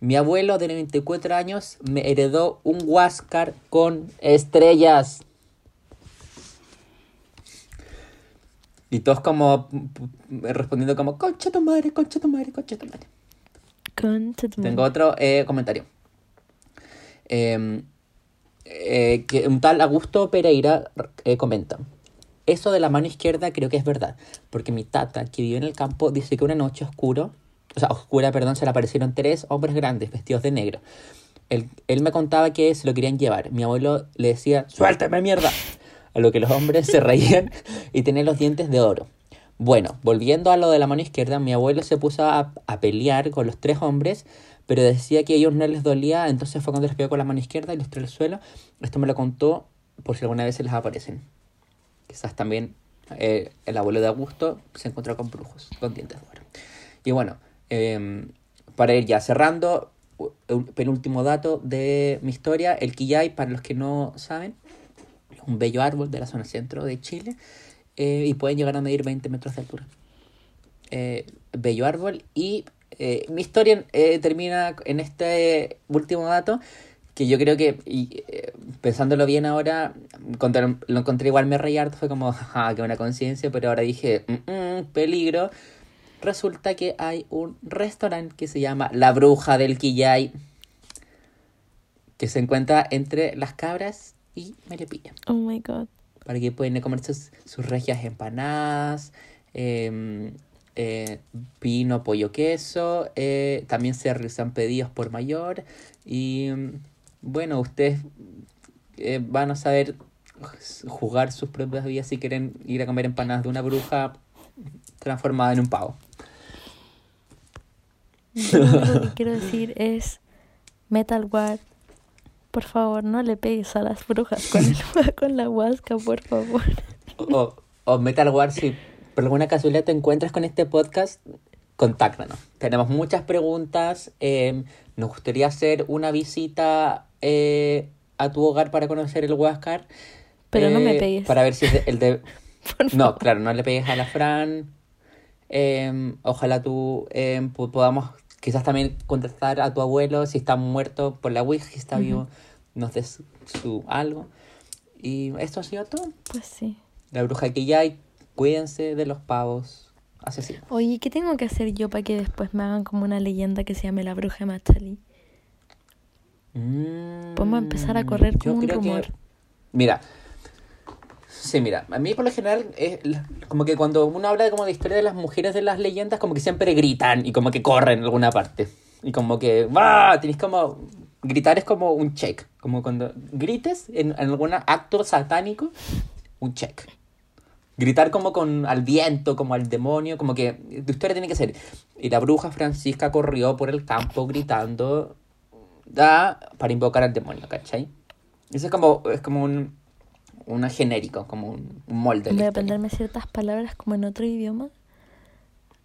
Mi abuelo de 94 años me heredó un Huáscar con estrellas. Y todos como respondiendo como, concha tu madre, concha tu madre, concha tu madre. Tengo otro eh, comentario. Eh, eh, que un tal Augusto Pereira eh, comenta. Eso de la mano izquierda creo que es verdad, porque mi tata, que vive en el campo, dice que una noche oscuro, o sea, oscura, perdón, se le aparecieron tres hombres grandes vestidos de negro. Él, él me contaba que se lo querían llevar. Mi abuelo le decía, suéltame mierda. A lo que los hombres se reían y tenían los dientes de oro. Bueno, volviendo a lo de la mano izquierda, mi abuelo se puso a, pelear con los tres hombres, pero decía que a ellos no les dolía, entonces fue cuando les pegó con la mano izquierda y les tiró al suelo. Esto me lo contó por si alguna vez se les aparecen. Quizás también eh, el abuelo de Augusto se encontró con brujos, con dientes de oro. Y bueno, eh, para ir ya cerrando, un penúltimo dato de mi historia, el quillay, para los que no saben, un bello árbol de la zona centro de Chile eh, y pueden llegar a medir 20 metros de altura. Eh, bello árbol y eh, mi historia eh, termina en este último dato que yo creo que eh, pensándolo bien ahora lo encontré igual me reí fue como jaja que una conciencia pero ahora dije "Mm, mm, peligro resulta que hay un restaurante que se llama La Bruja del Quillay que se encuentra entre Las Cabras y Melipilla Oh my god. Para que pueden comer sus, sus regias empanadas, eh, eh, vino, pollo, queso. eh, también se realizan pedidos por mayor. Y bueno, ustedes eh, van a saber jugar sus propias vidas si quieren ir a comer empanadas de una bruja transformada en un pavo. Lo que quiero decir es Metal War. Por favor, no le pegues a las brujas con, el- con la huasca, por favor. O, o Metal War, si por alguna casualidad te encuentras con este podcast, contáctanos. Tenemos muchas preguntas. eh, nos gustaría hacer una visita eh, a tu hogar para conocer el Huáscar. Pero no me eh, pegues. Para ver si es el de... No, claro, no le pegues a la Fran. Eh, ojalá tú po- podamos quizás también contestar a tu abuelo si está muerto por la Ouija, si está vivo, nos des su algo. Y esto ha sido todo. Pues sí. La bruja que ya hay, cuídense de los pavos asesinos. Oye, ¿qué tengo que hacer yo para que después me hagan como una leyenda que se llame la bruja de Machalí? Podemos empezar a correr como un que- rumor. Mira. Sí, mira, a mí por lo general es la- como que cuando uno habla de como de historia de las mujeres de las leyendas, como que siempre gritan y como que corren en alguna parte. Y como que, ¡va! Tienes como... Gritar es como un check. Como cuando grites en, en algún acto satánico, un check. Gritar como con al viento, como al demonio, como que tu historia tiene que ser. Y la bruja Francisca corrió por el campo gritando da para invocar al demonio, ¿cachai? Eso es como, es como un una genérico, como un, molde. de Voy a aprenderme ciertas palabras como en otro idioma.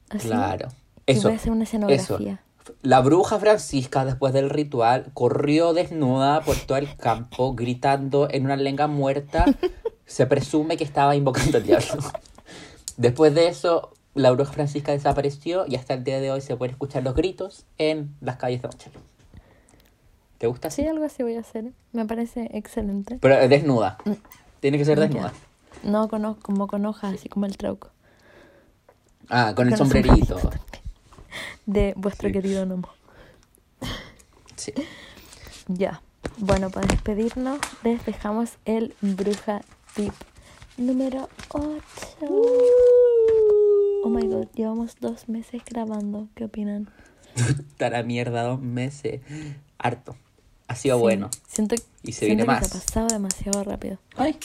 Así. Claro. Eso. voy a hacer una escenografía. La bruja Francisca, después del ritual, corrió desnuda por todo el campo, gritando en una lengua muerta. Se presume que estaba invocando al diablo. Después de eso, la bruja Francisca desapareció y hasta el día de hoy se pueden escuchar los gritos en las calles de Machalí. ¿Te gusta así? Sí, algo así voy a hacer. Me parece excelente. Pero eh, desnuda. Tiene que ser desnuda. No con, como con hojas, así como el trauco. Ah, con el sombrerito. De vuestro Sí. querido Nomo. Sí. Ya. Bueno, para despedirnos, les dejamos el bruja tip número 8. Oh my god, llevamos dos meses grabando. ¿Qué opinan? Está la mierda, dos meses. Harto. Ha sido Sí, bueno. Siento, Y se siento viene que más. se ha pasado demasiado rápido. Ay.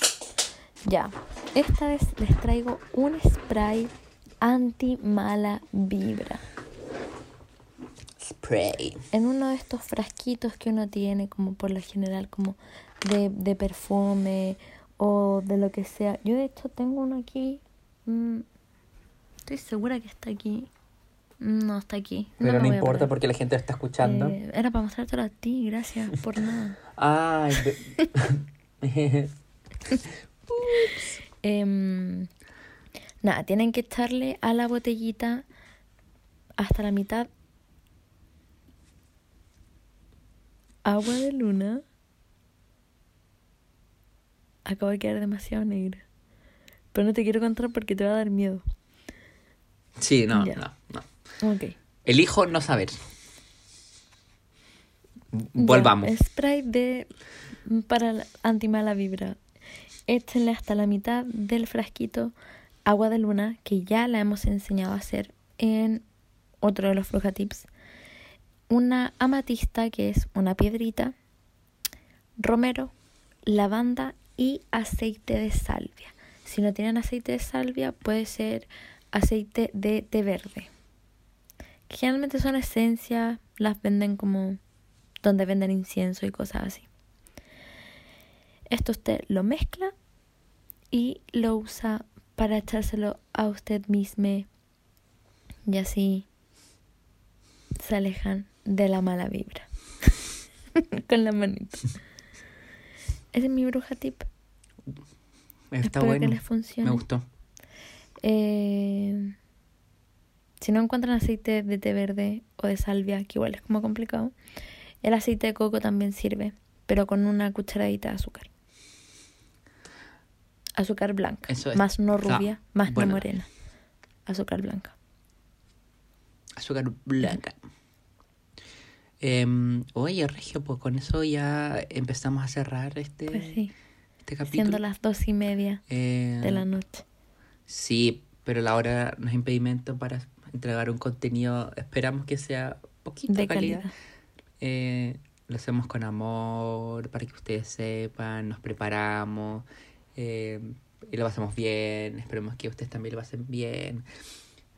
Ya. Esta vez les traigo un spray anti mala vibra. Spray. en uno de estos frasquitos que uno tiene, como por lo general, como de, de perfume o de lo que sea. Yo de hecho tengo uno aquí. mm, estoy segura que está aquí. No, está aquí. Pero no, importa porque la gente está escuchando. Eh, era para mostrártelo a ti, gracias por nada. Ay. ve- Em, nada, tienen que echarle a la botellita hasta la mitad agua de luna. Acabo de quedar demasiado negra. Pero no te quiero contar porque te va a dar miedo. sí, no, Ya. no, no. Ok. Elijo no saber. Ya, Volvamos. spray de para la antimala vibra. Échenle hasta la mitad del frasquito agua de luna, que ya la hemos enseñado a hacer en otro de los frujatips. Una amatista, que es una piedrita, romero, lavanda y aceite de salvia. Si no tienen aceite de salvia, puede ser aceite de té verde. Generalmente son esencias, las venden como donde venden incienso y cosas así. Esto usted lo mezcla y lo usa para echárselo a usted mismo y así se alejan de la mala vibra con la manita. Ese es mi bruja tip. Está Espero bueno. que les funcione. Me gustó. Eh, si no encuentran aceite de té verde o de salvia, que igual es como complicado, el aceite de coco también sirve, pero con una cucharadita de azúcar. Azúcar blanca, Eso es. más no Ah, rubia, más bueno. no morena. Azúcar blanca. Azúcar blanca. Em, oye, Regio, pues con eso ya empezamos a cerrar este, Pues sí, este capítulo. siendo las dos y media Eh, de la noche. Sí, pero la hora no es impedimento para entregar un contenido, esperamos que sea poquito De calidad. calidad. Eh, lo hacemos con amor, para que ustedes sepan, nos preparamos eh, y lo pasamos bien, esperemos que ustedes también lo pasen bien.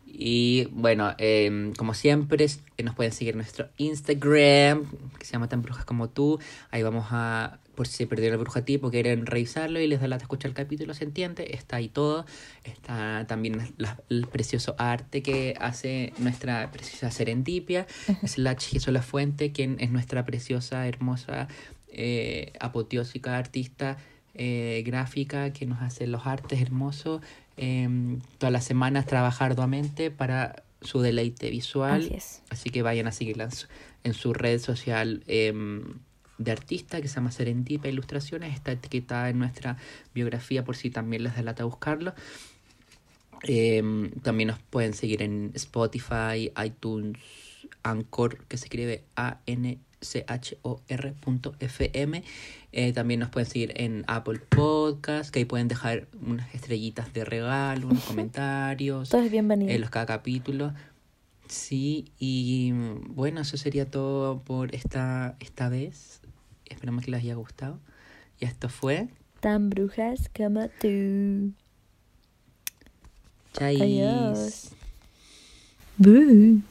Y bueno, eh, como siempre, nos pueden seguir en nuestro Instagram, que se llama Tan Brujas como tú. Ahí vamos a, por si se perdieron el bruja tipo, quieren revisarlo y les da lata escuchar el capítulo, se entiende. Está ahí todo. Está también la- el precioso arte que hace nuestra preciosa serendipia. Slash Jesús La Fuente, quien es nuestra preciosa, hermosa, eh, apoteósica artista eh, gráfica que nos hace los artes hermosos. em, todas las semanas trabaja arduamente para su deleite visual. Así. Así que vayan a seguirla en su, en su red social em, de artista que se llama Serendipia Ilustraciones. Está etiquetada en nuestra biografía por si también les da lata buscarlo. Em, también nos pueden seguir en Spotify, iTunes, Anchor, que se escribe A-N-C-H-O-R.fm. Eh, también nos pueden seguir en Apple Podcast, que ahí pueden dejar unas estrellitas de regalo, unos comentarios Todo es bienvenido. en los cada capítulo. Sí, y mm, bueno, eso sería todo por esta, esta vez. Esperamos que les haya gustado. Y esto fue. Tan brujas como tú. Chais. Adiós. Boo.